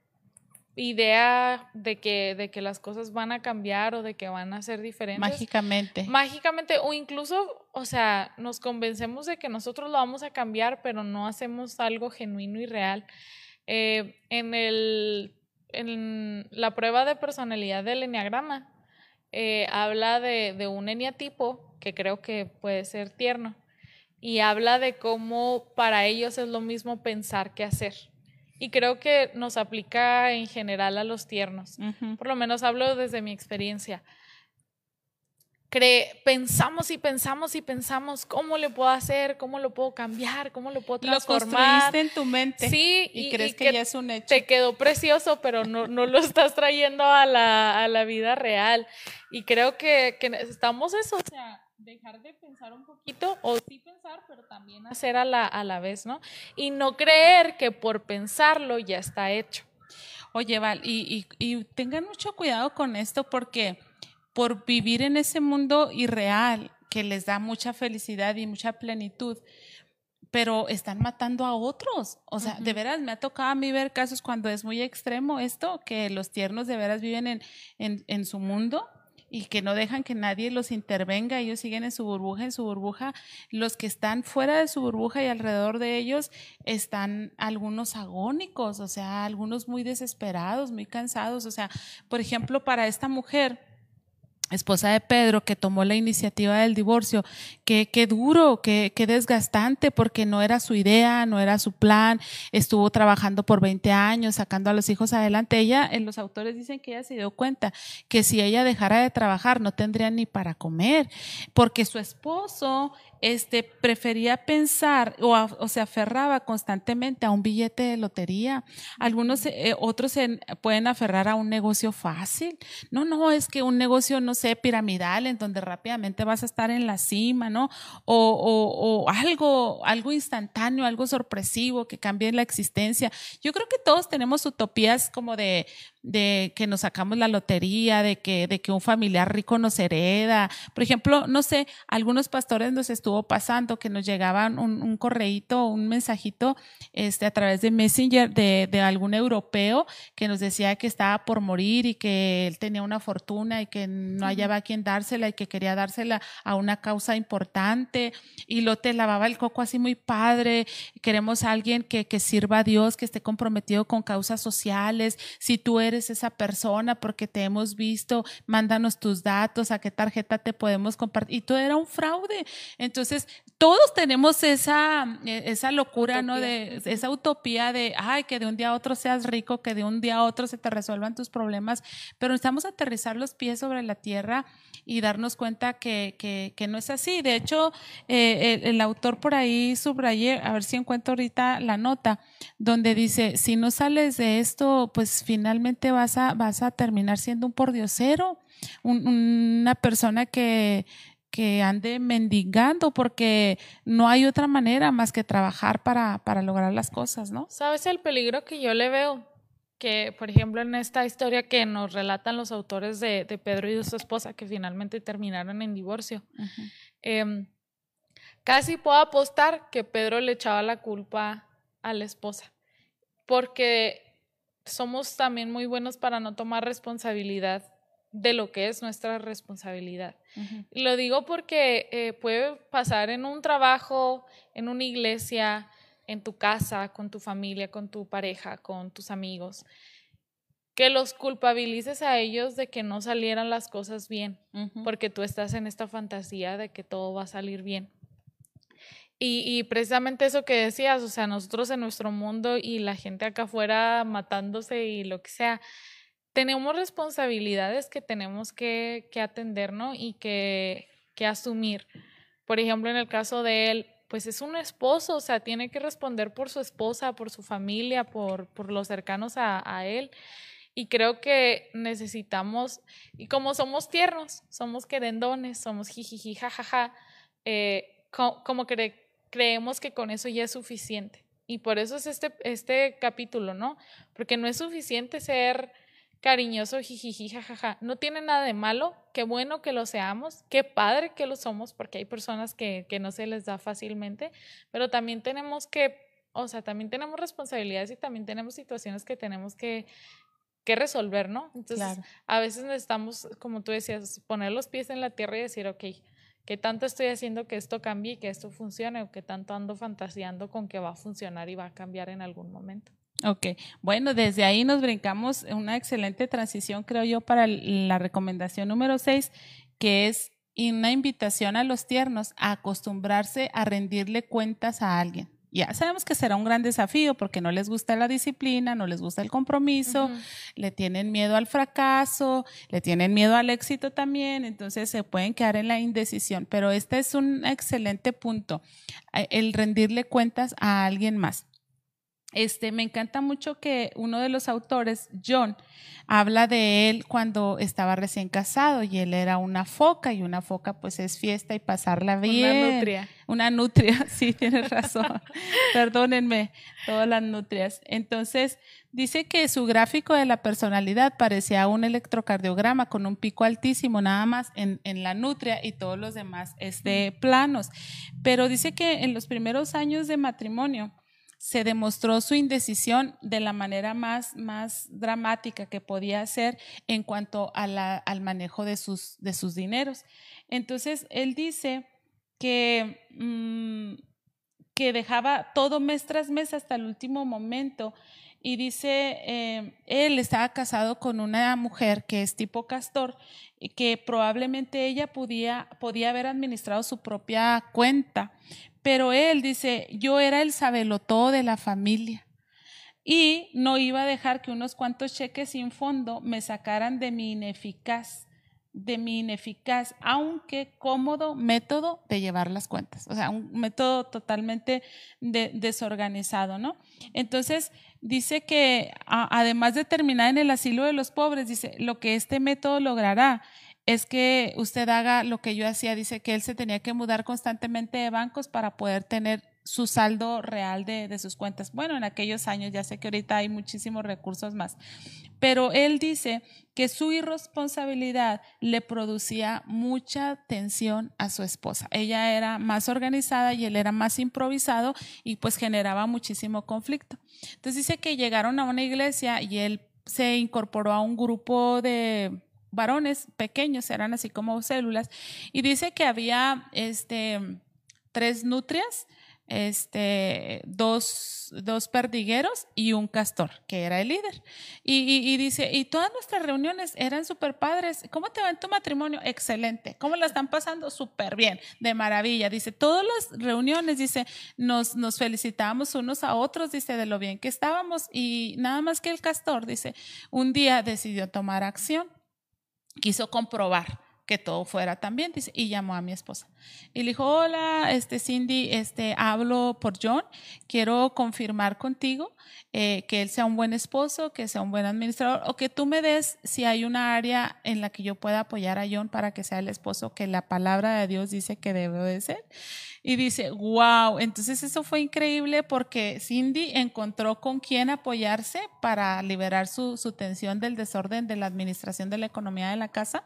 idea de que, de que las cosas van a cambiar o de que van a ser diferentes. Mágicamente. Mágicamente, o incluso, o sea, nos convencemos de que nosotros lo vamos a cambiar, pero no hacemos algo genuino y real. Eh, en, el, en la prueba de personalidad del enneagrama, eh, habla de, de un eneatipo que creo que puede ser tierno y habla de cómo para ellos es lo mismo pensar que hacer. Y creo que nos aplica en general a los tiernos. Por lo menos hablo desde mi experiencia. pensamos y pensamos y pensamos cómo le puedo hacer, cómo lo puedo cambiar, cómo lo puedo transformar. Lo construiste en tu mente. Sí, y, crees que, ya es un hecho. Te quedó precioso, pero no, no lo estás trayendo a la, a la vida real. Y creo que, que estamos eso, o sea, dejar de pensar un poquito, o sí pensar, pero también hacer a la, a la vez, ¿no? Y no creer que por pensarlo ya está hecho. Oye, Val, y, y, tengan mucho cuidado con esto porque por vivir en ese mundo irreal, que les da mucha felicidad y mucha plenitud, pero están matando a otros. O sea, de veras me ha tocado a mí ver casos cuando es muy extremo esto, que los tiernos de veras viven en, en, en su mundo y que no dejan que nadie los intervenga, ellos siguen en su burbuja, en su burbuja. Los que están fuera de su burbuja y alrededor de ellos están algunos agónicos, o sea, algunos muy desesperados, muy cansados. O sea, por ejemplo, para esta mujer, esposa de Pedro, que tomó la iniciativa del divorcio, qué, qué duro, qué, qué, desgastante, porque no era su idea, no era su plan, estuvo trabajando por 20 años, sacando a los hijos adelante. Ella, en los autores dicen que ella se dio cuenta que si ella dejara de trabajar no tendría ni para comer, porque su esposo este, prefería pensar o, o, se aferraba constantemente a un billete de lotería. Algunos, eh, otros se pueden aferrar a un negocio fácil. No, no, es que un negocio, no sé, piramidal, en donde rápidamente vas a estar en la cima, ¿no? O, o, o algo, algo instantáneo, algo sorpresivo que cambie la existencia. Yo creo que todos tenemos utopías como de, de que nos sacamos la lotería, de que, de que un familiar rico nos hereda. Por ejemplo, no sé, algunos pastores nos estuvo pasando que nos llegaban un, un correíto, un mensajito este, a través de Messenger de, de, algún europeo que nos decía que estaba por morir y que él tenía una fortuna y que no hallaba a quien dársela y que quería dársela a una causa importante y lo te lavaba el coco así muy padre. Queremos a alguien que, que sirva a Dios, que esté comprometido con causas sociales. Si tú eres eres esa persona porque te hemos visto, mándanos tus datos, a qué tarjeta te podemos compartir. Y todo era un fraude. Entonces, todos tenemos esa, eh, esa locura, ¿no? De esa utopía de, ay, que de un día a otro seas rico, que de un día a otro se te resuelvan tus problemas, pero necesitamos aterrizar los pies sobre la tierra y darnos cuenta que, que, que no es así. De hecho, eh, el, el, autor por ahí subrayé, a ver si encuentro ahorita la nota, donde dice, si no sales de esto, pues finalmente vas a, vas a terminar siendo un pordiosero, un, una persona que, que ande mendigando porque no hay otra manera más que trabajar para, para lograr las cosas, ¿no? ¿Sabes el peligro que yo le veo? que, por ejemplo, en esta historia que nos relatan los autores de, de Pedro y de su esposa, que finalmente terminaron en divorcio, uh -huh. eh, casi puedo apostar que Pedro le echaba la culpa a la esposa, porque somos también muy buenos para no tomar responsabilidad de lo que es nuestra responsabilidad. Uh -huh. Lo digo porque eh, puede pasar en un trabajo, en una iglesia, en tu casa, con tu familia, con tu pareja, con tus amigos, que los culpabilices a ellos de que no salieran las cosas bien, uh -huh. porque tú estás en esta fantasía de que todo va a salir bien. Y, precisamente eso que decías, o sea, nosotros en nuestro mundo y la gente acá afuera matándose y lo que sea, tenemos responsabilidades que tenemos que, que atender, ¿no? Y que, que asumir. Por ejemplo, en el caso de él, pues es un esposo, o sea, tiene que responder por su esposa, por su familia, por, por los cercanos a, él. Y creo que necesitamos, y como somos tiernos, somos querendones, somos jijiji, jajaja, eh, co como que creemos que con eso ya es suficiente. Y por eso es este, este capítulo, ¿no? Porque no es suficiente ser cariñoso, jijiji, jajaja. No tiene nada de malo, qué bueno que lo seamos, qué padre que lo somos, porque hay personas que, que no se les da fácilmente, pero también tenemos que, o sea, también tenemos responsabilidades y también tenemos situaciones que tenemos que, que resolver, ¿no? Entonces, claro. a veces necesitamos, como tú decías, poner los pies en la tierra y decir, ok, ¿qué tanto estoy haciendo que esto cambie y que esto funcione? ¿O qué tanto ando fantaseando con que va a funcionar y va a cambiar en algún momento? Ok, bueno, desde ahí nos brincamos una excelente transición, creo yo, para la recomendación número seis, que es una invitación a los tiernos a acostumbrarse a rendirle cuentas a alguien. Ya sabemos que será un gran desafío porque no les gusta la disciplina, no les gusta el compromiso, uh -huh. le tienen miedo al fracaso, le tienen miedo al éxito también, entonces se pueden quedar en la indecisión. Pero este es un excelente punto, el rendirle cuentas a alguien más. Este, me encanta mucho que uno de los autores, John, habla de él cuando estaba recién casado y él era una foca y una foca pues es fiesta y pasarla bien. Una nutria. Una nutria, [LAUGHS] sí, tienes razón. [LAUGHS] Perdónenme, todas las nutrias. Entonces, dice que su gráfico de la personalidad parecía un electrocardiograma con un pico altísimo nada más en, en la nutria y todos los demás este, planos. Pero dice que en los primeros años de matrimonio, se demostró su indecisión de la manera más, más dramática que podía hacer en cuanto al manejo de sus, de sus dineros. Entonces, él dice que, mm, que dejaba todo mes tras mes hasta el último momento. Y dice, eh, él estaba casado con una mujer que es tipo castor y que probablemente ella podía, podía haber administrado su propia cuenta, pero él dice, yo era el sabelotó de la familia y no iba a dejar que unos cuantos cheques sin fondo me sacaran de mi ineficaz, de mi ineficaz, aunque cómodo método de llevar las cuentas. O sea, un método totalmente desorganizado, ¿no? Entonces, dice que además de terminar en el asilo de los pobres, dice, lo que este método logrará es que usted haga lo que yo hacía. Dice que él se tenía que mudar constantemente de bancos para poder tener su saldo real de, sus cuentas. Bueno, en aquellos años, ya sé que ahorita hay muchísimos recursos más, pero él dice que su irresponsabilidad le producía mucha tensión a su esposa. Ella era más organizada y él era más improvisado y pues generaba muchísimo conflicto. Entonces dice que llegaron a una iglesia y él se incorporó a un grupo de varones pequeños, eran así como células, y dice que había este, tres nutrias, este, dos, dos perdigueros y un castor, que era el líder. Y, dice, y todas nuestras reuniones eran súper padres. ¿Cómo te va en tu matrimonio? Excelente. ¿Cómo la están pasando? Súper bien, de maravilla. Dice, todas las reuniones, dice, nos, nos felicitábamos unos a otros, dice, de lo bien que estábamos. Y nada más que el castor, dice, un día decidió tomar acción quiso comprobar que todo fuera tan bien, dice, y llamó a mi esposa. Y le dijo, hola, este Cindy, este, hablo por John, quiero confirmar contigo eh, que él sea un buen esposo, que sea un buen administrador, o que tú me des si hay una área en la que yo pueda apoyar a John para que sea el esposo que la palabra de Dios dice que debe de ser. Y dice, wow, entonces eso fue increíble porque Cindy encontró con quién apoyarse para liberar su, su tensión del desorden de la administración de la economía de la casa.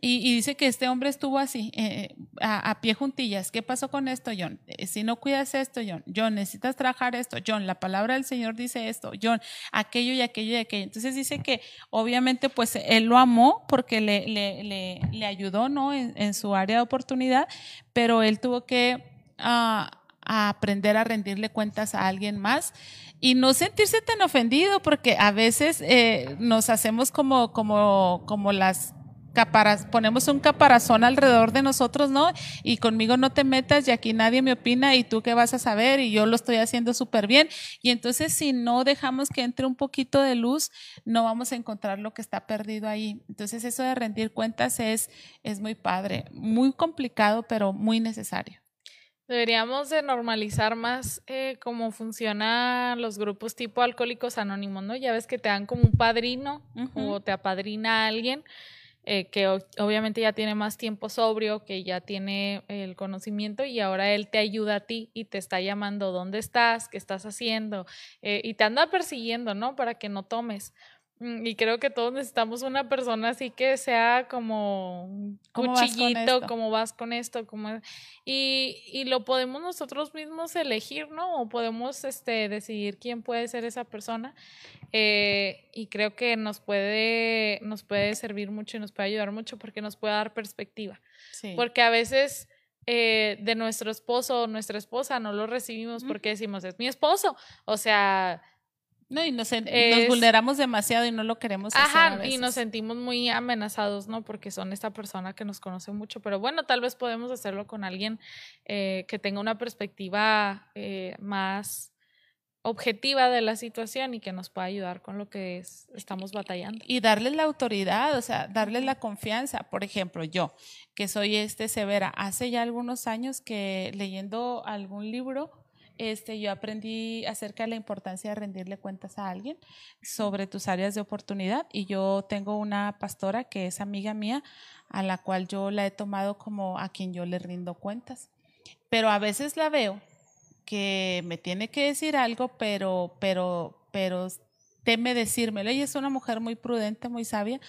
Y, dice que este hombre estuvo así, eh, a, pie juntillas. ¿Qué pasó con esto, John? Eh, si no cuidas esto, John, John, necesitas trabajar esto, John, la palabra del Señor dice esto, John, aquello y aquello y aquello. Entonces dice que obviamente pues él lo amó porque le, le, le, le ayudó, ¿no? En, en su área de oportunidad, pero él tuvo que a, aprender a rendirle cuentas a alguien más y no sentirse tan ofendido porque a veces eh, nos hacemos como, como, como las caparaz, ponemos un caparazón alrededor de nosotros, ¿no? Y conmigo no te metas y aquí nadie me opina y tú qué vas a saber y yo lo estoy haciendo súper bien. Y entonces si no dejamos que entre un poquito de luz, no vamos a encontrar lo que está perdido ahí. Entonces eso de rendir cuentas es, es muy padre, muy complicado, pero muy necesario. Deberíamos de normalizar más eh, cómo funcionan los grupos tipo alcohólicos anónimos, ¿no? Ya ves que te dan como un padrino o te apadrina alguien eh, que obviamente ya tiene más tiempo sobrio, que ya tiene el conocimiento y ahora él te ayuda a ti y te está llamando dónde estás, qué estás haciendo eh, y te anda persiguiendo, ¿no? Para que no tomes. Mm, y creo que todos necesitamos una persona así que sea como un cuchillito, como vas con esto, como y, y lo podemos nosotros mismos elegir, ¿no? O podemos este, decidir quién puede ser esa persona. Eh, y creo que nos puede, nos puede servir mucho y nos puede ayudar mucho porque nos puede dar perspectiva. Porque a veces eh, de nuestro esposo o nuestra esposa no lo recibimos porque decimos, es mi esposo. O sea, no, y nos, vulneramos demasiado y no lo queremos hacer. Ajá, y nos sentimos muy amenazados, ¿no? Porque son esta persona que nos conoce mucho. Pero bueno, tal vez podemos hacerlo con alguien eh, que tenga una perspectiva eh, más objetiva de la situación y que nos pueda ayudar con lo que es, estamos batallando. Y darles la autoridad, o sea, darles la confianza. Por ejemplo, yo, que soy este severa, hace ya algunos años que leyendo algún libro, este, yo aprendí acerca de la importancia de rendirle cuentas a alguien sobre tus áreas de oportunidad y yo tengo una pastora que es amiga mía a la cual yo la he tomado como a quien yo le rindo cuentas. Pero a veces la veo que me tiene que decir algo, pero, pero, pero teme decírmelo. Ella es una mujer muy prudente, muy sabia,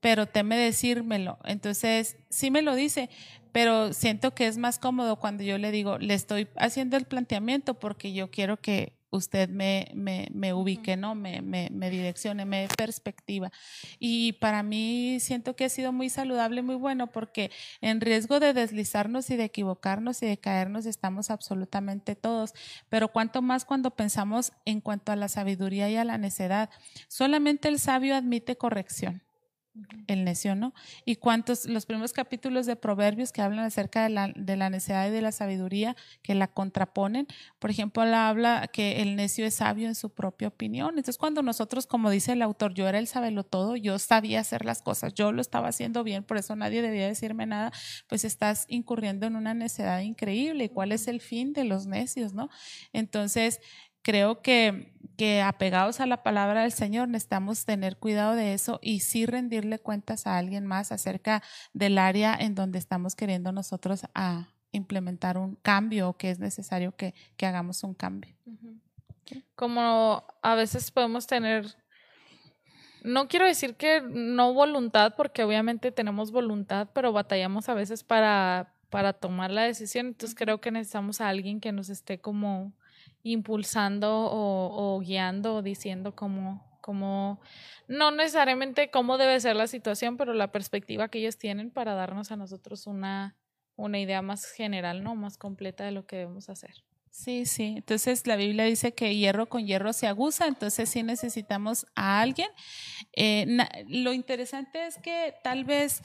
pero teme decírmelo. Entonces, sí me lo dice, pero siento que es más cómodo cuando yo le digo, le estoy haciendo el planteamiento porque yo quiero que usted me, me, me ubique, ¿no? Me, me, me, direccione, me dé perspectiva. Y para mí siento que ha sido muy saludable, muy bueno, porque en riesgo de deslizarnos y de equivocarnos y de caernos estamos absolutamente todos. Pero cuanto más cuando pensamos en cuanto a la sabiduría y a la necedad. Solamente el sabio admite corrección el necio, ¿no? Y cuántos, los primeros capítulos de Proverbios que hablan acerca de la, de la necedad y de la sabiduría, que la contraponen, por ejemplo, habla que el necio es sabio en su propia opinión. Entonces, cuando nosotros, como dice el autor, yo era el sabelo todo, yo sabía hacer las cosas, yo lo estaba haciendo bien, por eso nadie debía decirme nada, pues estás incurriendo en una necedad increíble. ¿Y cuál es el fin de los necios, no? Entonces, creo que, que apegados a la palabra del Señor necesitamos tener cuidado de eso y sí rendirle cuentas a alguien más acerca del área en donde estamos queriendo nosotros a implementar un cambio o que es necesario que, que hagamos un cambio. Como a veces podemos tener, no quiero decir que no voluntad, porque obviamente tenemos voluntad, pero batallamos a veces para, para tomar la decisión. Entonces creo que necesitamos a alguien que nos esté como impulsando o, guiando o diciendo cómo, cómo, no necesariamente cómo debe ser la situación, pero la perspectiva que ellos tienen para darnos a nosotros una, una idea más general, ¿no? Más completa de lo que debemos hacer. Sí, sí. Entonces la Biblia dice que hierro con hierro se aguza, entonces sí necesitamos a alguien. Eh, lo interesante es que tal vez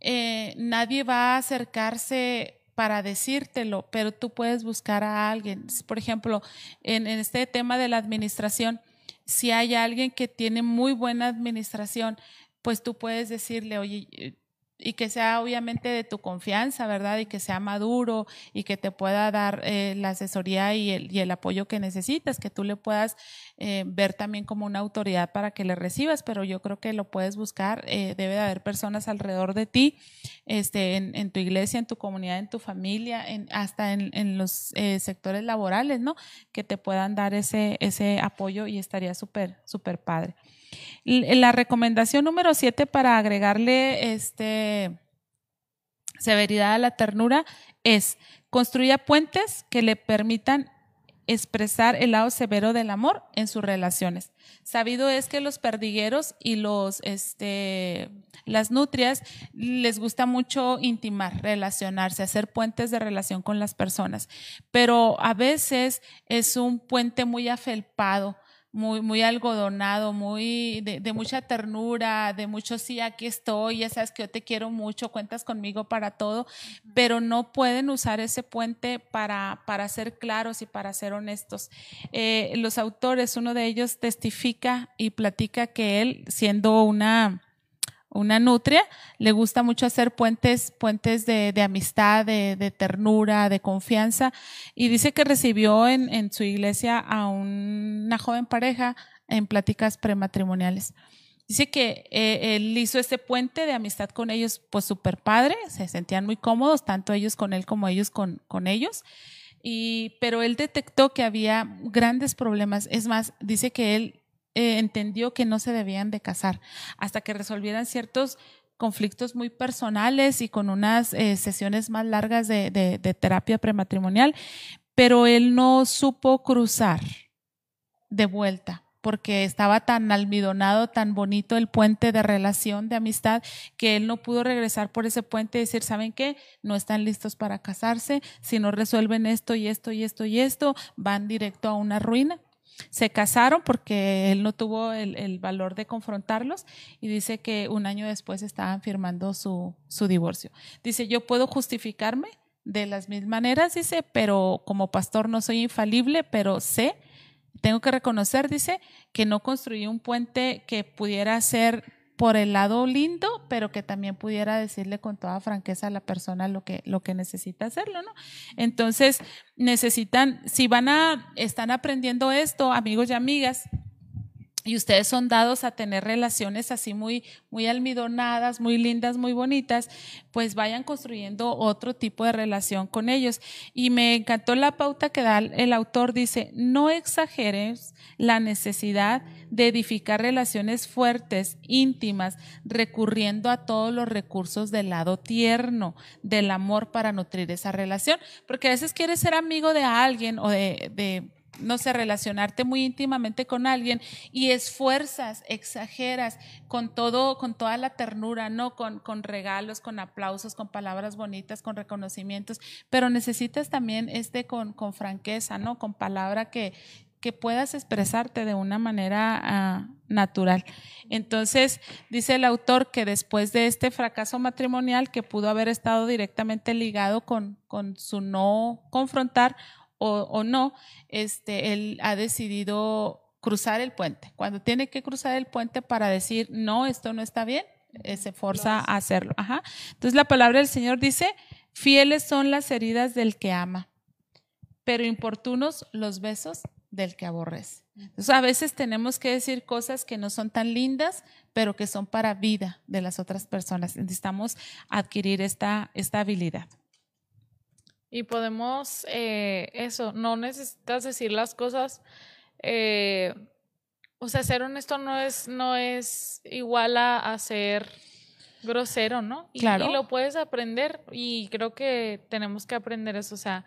eh, nadie va a acercarse para decírtelo, pero tú puedes buscar a alguien. Por ejemplo, en, este tema de la administración, si hay alguien que tiene muy buena administración, pues tú puedes decirle, oye, y que sea obviamente de tu confianza, ¿verdad? Y que sea maduro y que te pueda dar eh, la asesoría y el, apoyo que necesitas, que tú le puedas eh, ver también como una autoridad para que le recibas, pero yo creo que lo puedes buscar, eh, debe de haber personas alrededor de ti, este, en, en, tu iglesia, en tu comunidad, en tu familia, en, hasta en, en los sectores laborales, ¿no? Que te puedan dar ese, ese apoyo y estaría súper, súper padre. La recomendación número siete para agregarle este severidad a la ternura es construya puentes que le permitan expresar el lado severo del amor en sus relaciones. Sabido es que los perdigueros y los, este, las nutrias les gusta mucho intimar, relacionarse, hacer puentes de relación con las personas, pero a veces es un puente muy afelpado muy, muy algodonado, muy de, de, mucha ternura, de mucho sí, aquí estoy, ya sabes que yo te quiero mucho, cuentas conmigo para todo, pero no pueden usar ese puente para, para ser claros y para ser honestos. Eh, los autores, uno de ellos testifica y platica que él, siendo una una nutria, le gusta mucho hacer puentes, puentes de, amistad, de, ternura, de confianza, y dice que recibió en, su iglesia a una joven pareja en pláticas prematrimoniales. Dice que eh, él hizo este puente de amistad con ellos, pues súper padre, se sentían muy cómodos, tanto ellos con él como ellos con, con ellos. Y, pero él detectó que había grandes problemas. Es más, dice que él eh, entendió que no se debían de casar hasta que resolvieran ciertos conflictos muy personales y con unas eh, sesiones más largas de, de, de terapia prematrimonial, pero él no supo cruzar de vuelta porque estaba tan almidonado, tan bonito el puente de relación, de amistad, que él no pudo regresar por ese puente y decir, ¿saben qué? No están listos para casarse, si no resuelven esto y esto y esto y esto, van directo a una ruina. Se casaron porque él no tuvo el, valor de confrontarlos y dice que un año después estaban firmando su, su divorcio. Dice, yo puedo justificarme de las mil maneras, dice, pero como pastor no soy infalible, pero sé, tengo que reconocer, dice, que no construí un puente que pudiera ser por el lado lindo, pero que también pudiera decirle con toda franqueza a la persona lo que, lo que necesita hacerlo, ¿no? Entonces, necesitan, si van a, están aprendiendo esto, amigos y amigas, y ustedes son dados a tener relaciones así muy, muy almidonadas, muy lindas, muy bonitas, pues vayan construyendo otro tipo de relación con ellos. Y me encantó la pauta que da el autor, dice, no exageres la necesidad de edificar relaciones fuertes, íntimas, recurriendo a todos los recursos del lado tierno, del amor para nutrir esa relación, porque a veces quieres ser amigo de alguien o de, de no sé, relacionarte muy íntimamente con alguien y esfuerzas, exageras con todo, con toda la ternura, ¿no? Con, con regalos, con aplausos, con palabras bonitas, con reconocimientos, pero necesitas también este con, con franqueza, ¿no? Con palabra que, que puedas expresarte de una manera ah, natural. Entonces, dice el autor que después de este fracaso matrimonial que pudo haber estado directamente ligado con, con su no confrontar o, no, este, él ha decidido cruzar el puente. Cuando tiene que cruzar el puente para decir, no, esto no está bien, eh, se forza a hacerlo. Ajá. Entonces la palabra del Señor dice, fieles son las heridas del que ama, pero importunos los besos del que aborrece. Entonces a veces tenemos que decir cosas que no son tan lindas, pero que son para vida de las otras personas. Necesitamos adquirir esta, esta habilidad. Y podemos, eh, eso, no necesitas decir las cosas. Eh, o sea, ser honesto no es, no es igual a, ser grosero, ¿no? Y, claro. y lo puedes aprender y creo que tenemos que aprender eso. O sea,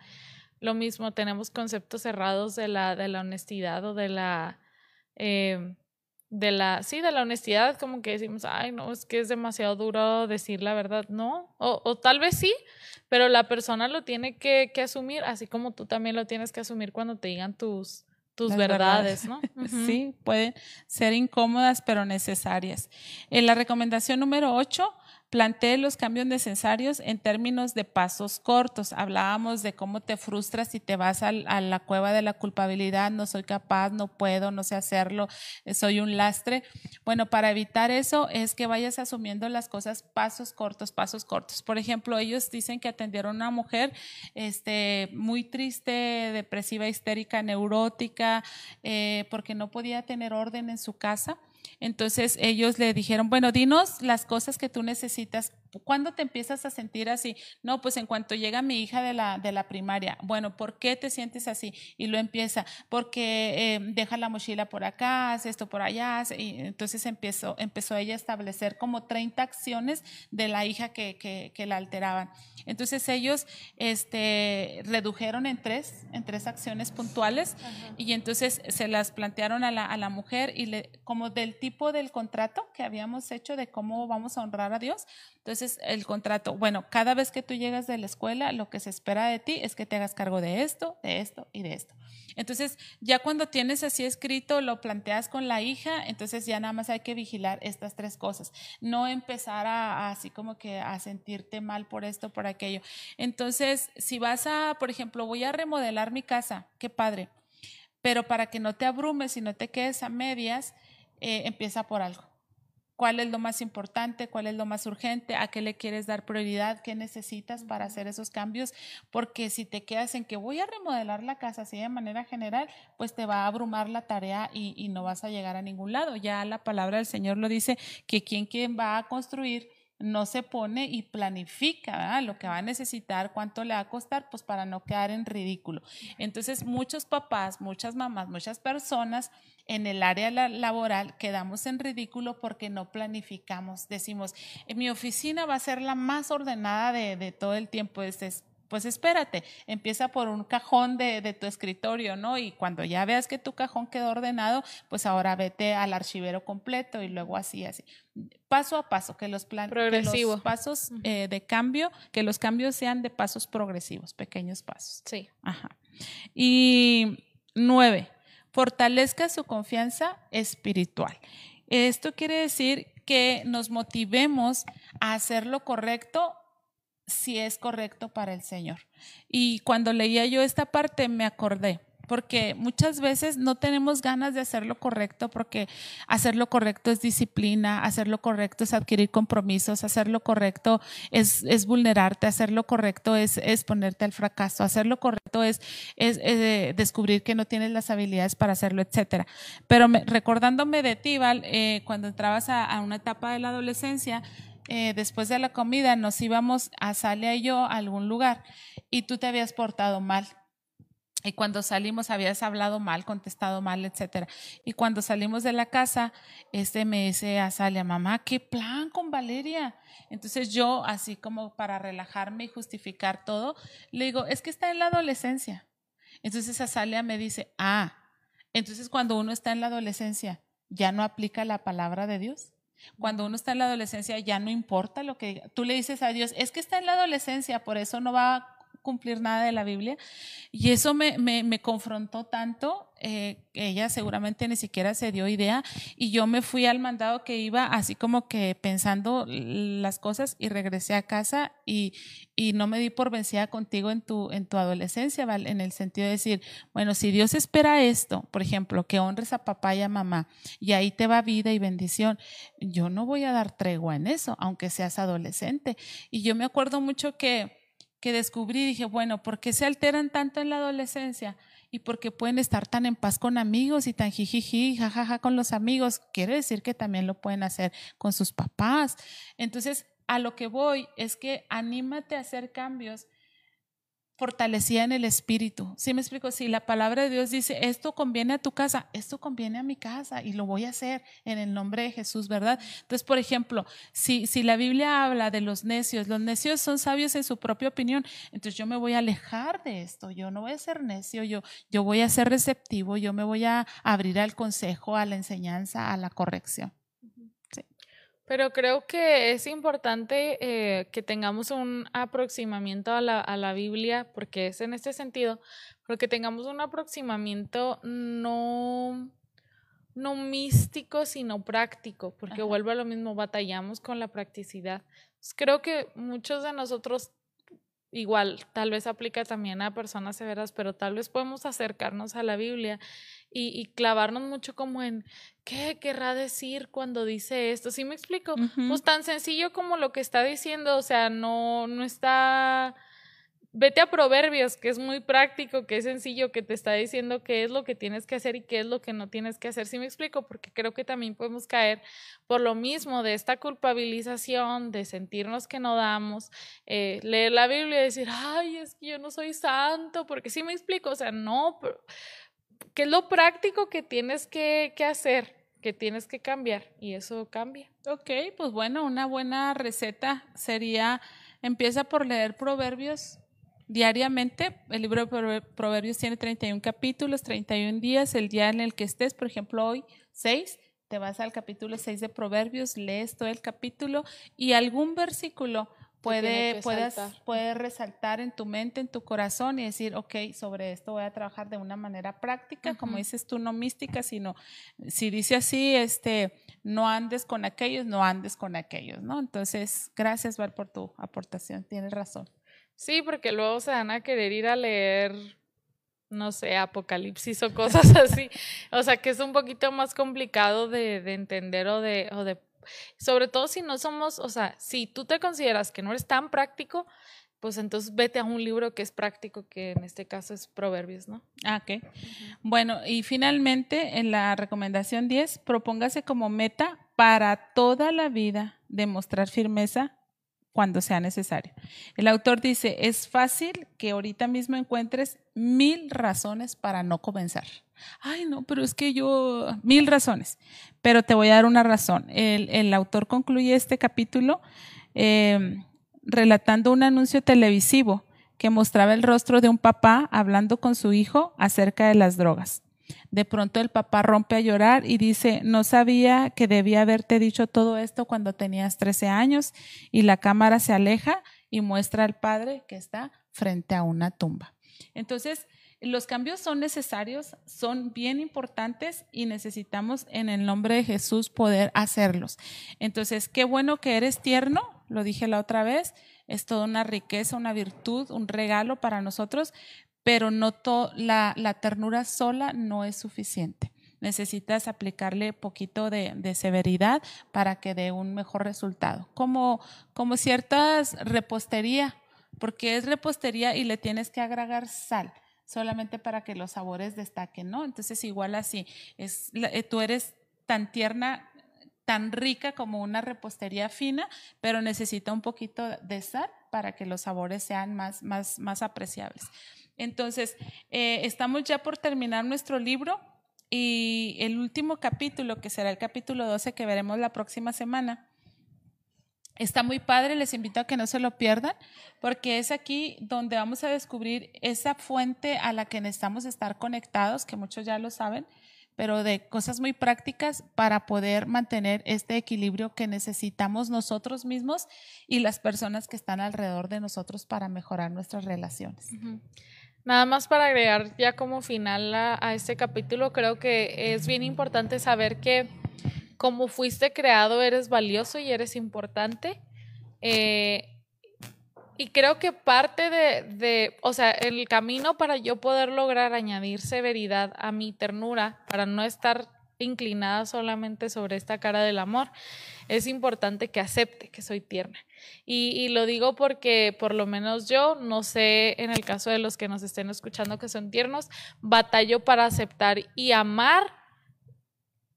lo mismo, tenemos conceptos cerrados de la, de la honestidad o de la... Eh, de la, sí, de la honestidad, como que decimos, ay, no, es que es demasiado duro decir la verdad, no, o, o tal vez sí, pero la persona lo tiene que, que, asumir, así como tú también lo tienes que asumir cuando te digan tus, tus verdades, ¿no? [LAUGHS] Sí, pueden ser incómodas, pero necesarias. En la recomendación número 8, Plantee los cambios necesarios en términos de pasos cortos. Hablábamos de cómo te frustras si te vas a, la cueva de la culpabilidad, no soy capaz, no puedo, no sé hacerlo, eh, soy un lastre. Bueno, para evitar eso es que vayas asumiendo las cosas pasos cortos, pasos cortos. Por ejemplo, ellos dicen que atendieron a una mujer este, muy triste, depresiva, histérica, neurótica, eh, porque no podía tener orden en su casa. Entonces ellos le dijeron, bueno, dinos las cosas que tú necesitas. ¿Cuándo te empiezas a sentir así? No, pues en cuanto llega mi hija de la, de la primaria. Bueno, ¿por qué te sientes así? Y lo empieza, porque eh, deja la mochila por acá, hace esto por allá. Y entonces empezó, empezó ella a establecer como 30 acciones de la hija que, que, la alteraban. Entonces ellos este, redujeron en tres, en tres acciones puntuales y entonces se las plantearon a la, a la mujer y le, como del tipo del contrato que habíamos hecho de cómo vamos a honrar a Dios. Entonces, el contrato, bueno, cada vez que tú llegas de la escuela, lo que se espera de ti es que te hagas cargo de esto, de esto y de esto. Entonces, ya cuando tienes así escrito, lo planteas con la hija, entonces ya nada más hay que vigilar estas tres cosas. No empezar a, así como que a sentirte mal por esto, por aquello. Entonces, si vas a, por ejemplo, voy a remodelar mi casa, qué padre. Pero para que no te abrumes y no te quedes a medias, eh, empieza por algo. ¿Cuál es lo más importante? ¿Cuál es lo más urgente? ¿A qué le quieres dar prioridad? ¿Qué necesitas para hacer esos cambios? Porque si te quedas en que voy a remodelar la casa así de manera general, pues te va a abrumar la tarea y, y no vas a llegar a ningún lado. Ya la palabra del Señor lo dice que quien, quien va a construir no se pone y planifica lo que va a necesitar, cuánto le va a costar, pues para no quedar en ridículo. Entonces, muchos papás, muchas mamás, muchas personas en el área laboral quedamos en ridículo porque no planificamos. Decimos, en mi oficina va a ser la más ordenada de, de todo el tiempo. Es pues espérate, empieza por un cajón de, tu escritorio, ¿no? Y cuando ya veas que tu cajón quedó ordenado, pues ahora vete al archivero completo y luego así, así. Paso a paso, que los, plan los pasos eh, de cambio, que los cambios sean de pasos progresivos, pequeños pasos. Sí. Ajá. Y nueve, fortalezca su confianza espiritual. Esto quiere decir que nos motivemos a hacer lo correcto si es correcto para el Señor. Y cuando leía yo esta parte me acordé porque muchas veces no tenemos ganas de hacer lo correcto porque hacer lo correcto es disciplina, hacer lo correcto es adquirir compromisos, hacer lo correcto es, es vulnerarte, hacer lo correcto es, es, ponerte al fracaso, hacer lo correcto es, es, eh, descubrir que no tienes las habilidades para hacerlo, etcétera. Pero recordándome de ti, Val, eh, cuando entrabas a, a, una etapa de la adolescencia, eh, después de la comida nos íbamos a Salia y yo a algún lugar y tú te habías portado mal y cuando salimos habías hablado mal, contestado mal, etcétera. Y cuando salimos de la casa, este me dice a Salia, mamá, ¿qué plan con Valeria? Entonces yo, así como para relajarme y justificar todo, le digo, es que está en la adolescencia. Entonces Azalia me dice, ah, entonces cuando uno está en la adolescencia, ya no aplica la palabra de Dios. Cuando uno está en la adolescencia ya no importa lo que tú le dices a Dios, es que está en la adolescencia, por eso no va cumplir nada de la Biblia. Y eso me, me, confrontó tanto, eh, ella seguramente ni siquiera se dio idea, y yo me fui al mandado que iba así como que pensando las cosas y regresé a casa y, y no me di por vencida contigo en tu, en tu adolescencia, ¿vale? en el sentido de decir, bueno, si Dios espera esto, por ejemplo, que honres a papá y a mamá, y ahí te va vida y bendición, yo no voy a dar tregua en eso, aunque seas adolescente. Y yo me acuerdo mucho que que descubrí, dije, bueno, ¿por qué se alteran tanto en la adolescencia? Y porque pueden estar tan en paz con amigos y tan jijiji, jajaja con los amigos. Quiere decir que también lo pueden hacer con sus papás. Entonces, a lo que voy es que anímate a hacer cambios fortalecida en el espíritu. ¿Sí me explico? Si la palabra de Dios dice, esto conviene a tu casa, esto conviene a mi casa y lo voy a hacer en el nombre de Jesús, ¿verdad? Entonces, por ejemplo, si, si la Biblia habla de los necios, los necios son sabios en su propia opinión, entonces yo me voy a alejar de esto, yo no voy a ser necio, yo, yo voy a ser receptivo, yo me voy a abrir al consejo, a la enseñanza, a la corrección. Pero creo que es importante eh, que tengamos un aproximamiento a la, a la, Biblia, porque es en este sentido, porque tengamos un aproximamiento no, no místico, sino práctico, porque vuelve a lo mismo, batallamos con la practicidad. creo que muchos de nosotros igual, tal vez aplica también a personas severas, pero tal vez podemos acercarnos a la Biblia y, clavarnos mucho como en qué querrá decir cuando dice esto. ¿Sí me explico? Pues tan sencillo como lo que está diciendo, o sea, no, no está vete a Proverbios, que es muy práctico, que es sencillo, que te está diciendo qué es lo que tienes que hacer y qué es lo que no tienes que hacer. ¿Sí me explico? Porque creo que también podemos caer por lo mismo de esta culpabilización, de sentirnos que no damos, eh, leer la Biblia y decir, ay, es que yo no soy santo, porque sí me explico, o sea, no, pero, ¿qué es lo práctico que tienes que, que hacer? que tienes que cambiar y eso cambia. Ok, pues bueno, una buena receta sería, empieza por leer Proverbios diariamente. El libro de Proverbios tiene 31 capítulos, 31 días. El día en el que estés, por ejemplo, hoy 6, te vas al capítulo 6 de Proverbios, lees todo el capítulo y algún versículo puede, puede resaltar en tu mente, en tu corazón y decir, ok, sobre esto voy a trabajar de una manera práctica, como dices tú, no mística, sino si dice así, este, no andes con aquellos, no andes con aquellos, ¿no? Entonces, gracias, Val, por tu aportación, tienes razón. Sí, porque luego se van a querer ir a leer, no sé, Apocalipsis o cosas [LAUGHS] así. o sea, que es un poquito más complicado de, de entender o de, o de, sobre todo si no somos, o sea, si tú te consideras que no eres tan práctico, pues entonces vete a un libro que es práctico, que en este caso es Proverbios, ¿no? Ah, ok. Bueno, y finalmente en la recomendación 10, propóngase como meta para toda la vida demostrar firmeza cuando sea necesario. El autor dice, es fácil que ahorita mismo encuentres mil razones para no comenzar. Ay, no, pero es que yo, mil razones, pero te voy a dar una razón. El, autor concluye este capítulo eh, relatando un anuncio televisivo que mostraba el rostro de un papá hablando con su hijo acerca de las drogas. De pronto el papá rompe a llorar y dice, no sabía que debía haberte dicho todo esto cuando tenías 13 años y la cámara se aleja y muestra al padre que está frente a una tumba. Entonces, los cambios son necesarios, son bien importantes y necesitamos en el nombre de Jesús poder hacerlos. Entonces, qué bueno que eres tierno, lo dije la otra vez, es toda una riqueza, una virtud, un regalo para nosotros, pero no la, la ternura sola no es suficiente necesitas aplicarle poquito de, severidad para que dé un mejor resultado. Como, como ciertas repostería, porque es repostería y le tienes que agregar sal solamente para que los sabores destaquen, ¿no? Entonces igual así, es, eh, tú eres tan tierna, tan rica como una repostería fina, pero necesita un poquito de sal para que los sabores sean más, más, más apreciables. Entonces, eh, estamos ya por terminar nuestro libro. Y el último capítulo, que será el capítulo 12 que veremos la próxima semana, está muy padre, les invito a que no se lo pierdan, porque es aquí donde vamos a descubrir esa fuente a la que necesitamos estar conectados, que muchos ya lo saben, pero de cosas muy prácticas para poder mantener este equilibrio que necesitamos nosotros mismos y las personas que están alrededor de nosotros para mejorar nuestras relaciones. Nada más para agregar ya como final a, este capítulo, creo que es bien importante saber que como fuiste creado eres valioso y eres importante. Eh, y creo que parte de, de, o sea, el camino para yo poder lograr añadir severidad a mi ternura, para no estar inclinada solamente sobre esta cara del amor, es importante que acepte que soy tierna. Y, lo digo porque por lo menos yo, no sé, en el caso de los que nos estén escuchando que son tiernos, batallo para aceptar y amar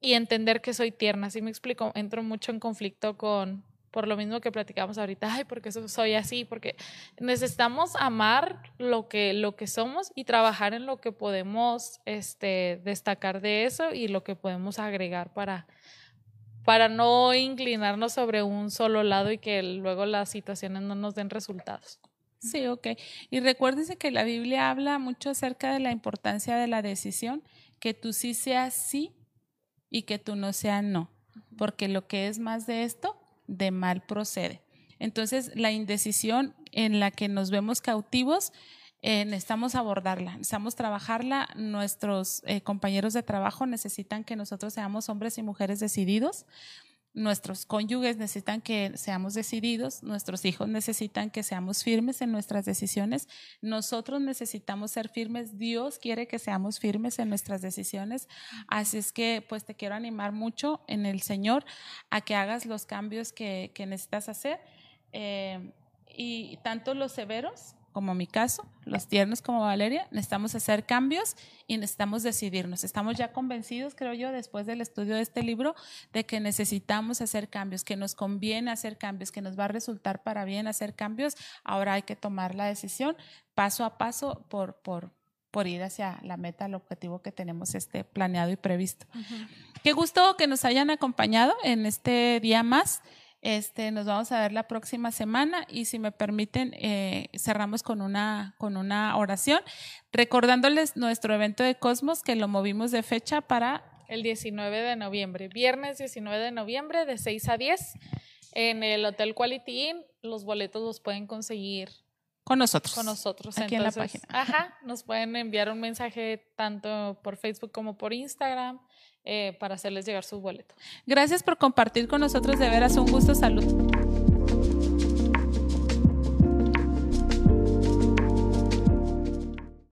y entender que soy tierna. Así me explico, entro mucho en conflicto con, por lo mismo que platicamos ahorita, ay, porque soy así, porque necesitamos amar lo que, lo que somos y trabajar en lo que podemos este, destacar de eso y lo que podemos agregar para, para no inclinarnos sobre un solo lado y que luego las situaciones no nos den resultados. Sí, ok. Y recuérdense que la Biblia habla mucho acerca de la importancia de la decisión, que tú sí seas sí y que tú no seas no, porque lo que es más de esto, de mal procede. Entonces, la indecisión en la que nos vemos cautivos eh, necesitamos abordarla, necesitamos trabajarla. Nuestros eh, compañeros de trabajo necesitan que nosotros seamos hombres y mujeres decididos. Nuestros cónyuges necesitan que seamos decididos, nuestros hijos necesitan que seamos firmes en nuestras decisiones, nosotros necesitamos ser firmes, Dios quiere que seamos firmes en nuestras decisiones, así es que pues te quiero animar mucho en el Señor a que hagas los cambios que, necesitas hacer eh, y tanto los severos como mi caso, los tiernos como Valeria, necesitamos hacer cambios y necesitamos decidirnos. Estamos ya convencidos, creo yo, después del estudio de este libro, de que necesitamos hacer cambios, que nos conviene hacer cambios, que nos va a resultar para bien hacer cambios. Ahora hay que tomar la decisión paso a paso por, por, por ir hacia la meta, el objetivo que tenemos este planeado y previsto. Qué gusto que nos hayan acompañado en este día más. Este, nos vamos a ver la próxima semana y si me permiten, eh, cerramos con una, con una oración, recordándoles nuestro evento de Cosmos que lo movimos de fecha para... El 19 de noviembre, viernes 19 de noviembre de 6 a 10 en el Hotel Quality Inn. Los boletos los pueden conseguir con nosotros. Con nosotros. Aquí en la página. Ajá, nos pueden enviar un mensaje tanto por Facebook como por Instagram. Eh, para hacerles llegar su boleto. Gracias por compartir con nosotros, de veras un gusto, salud.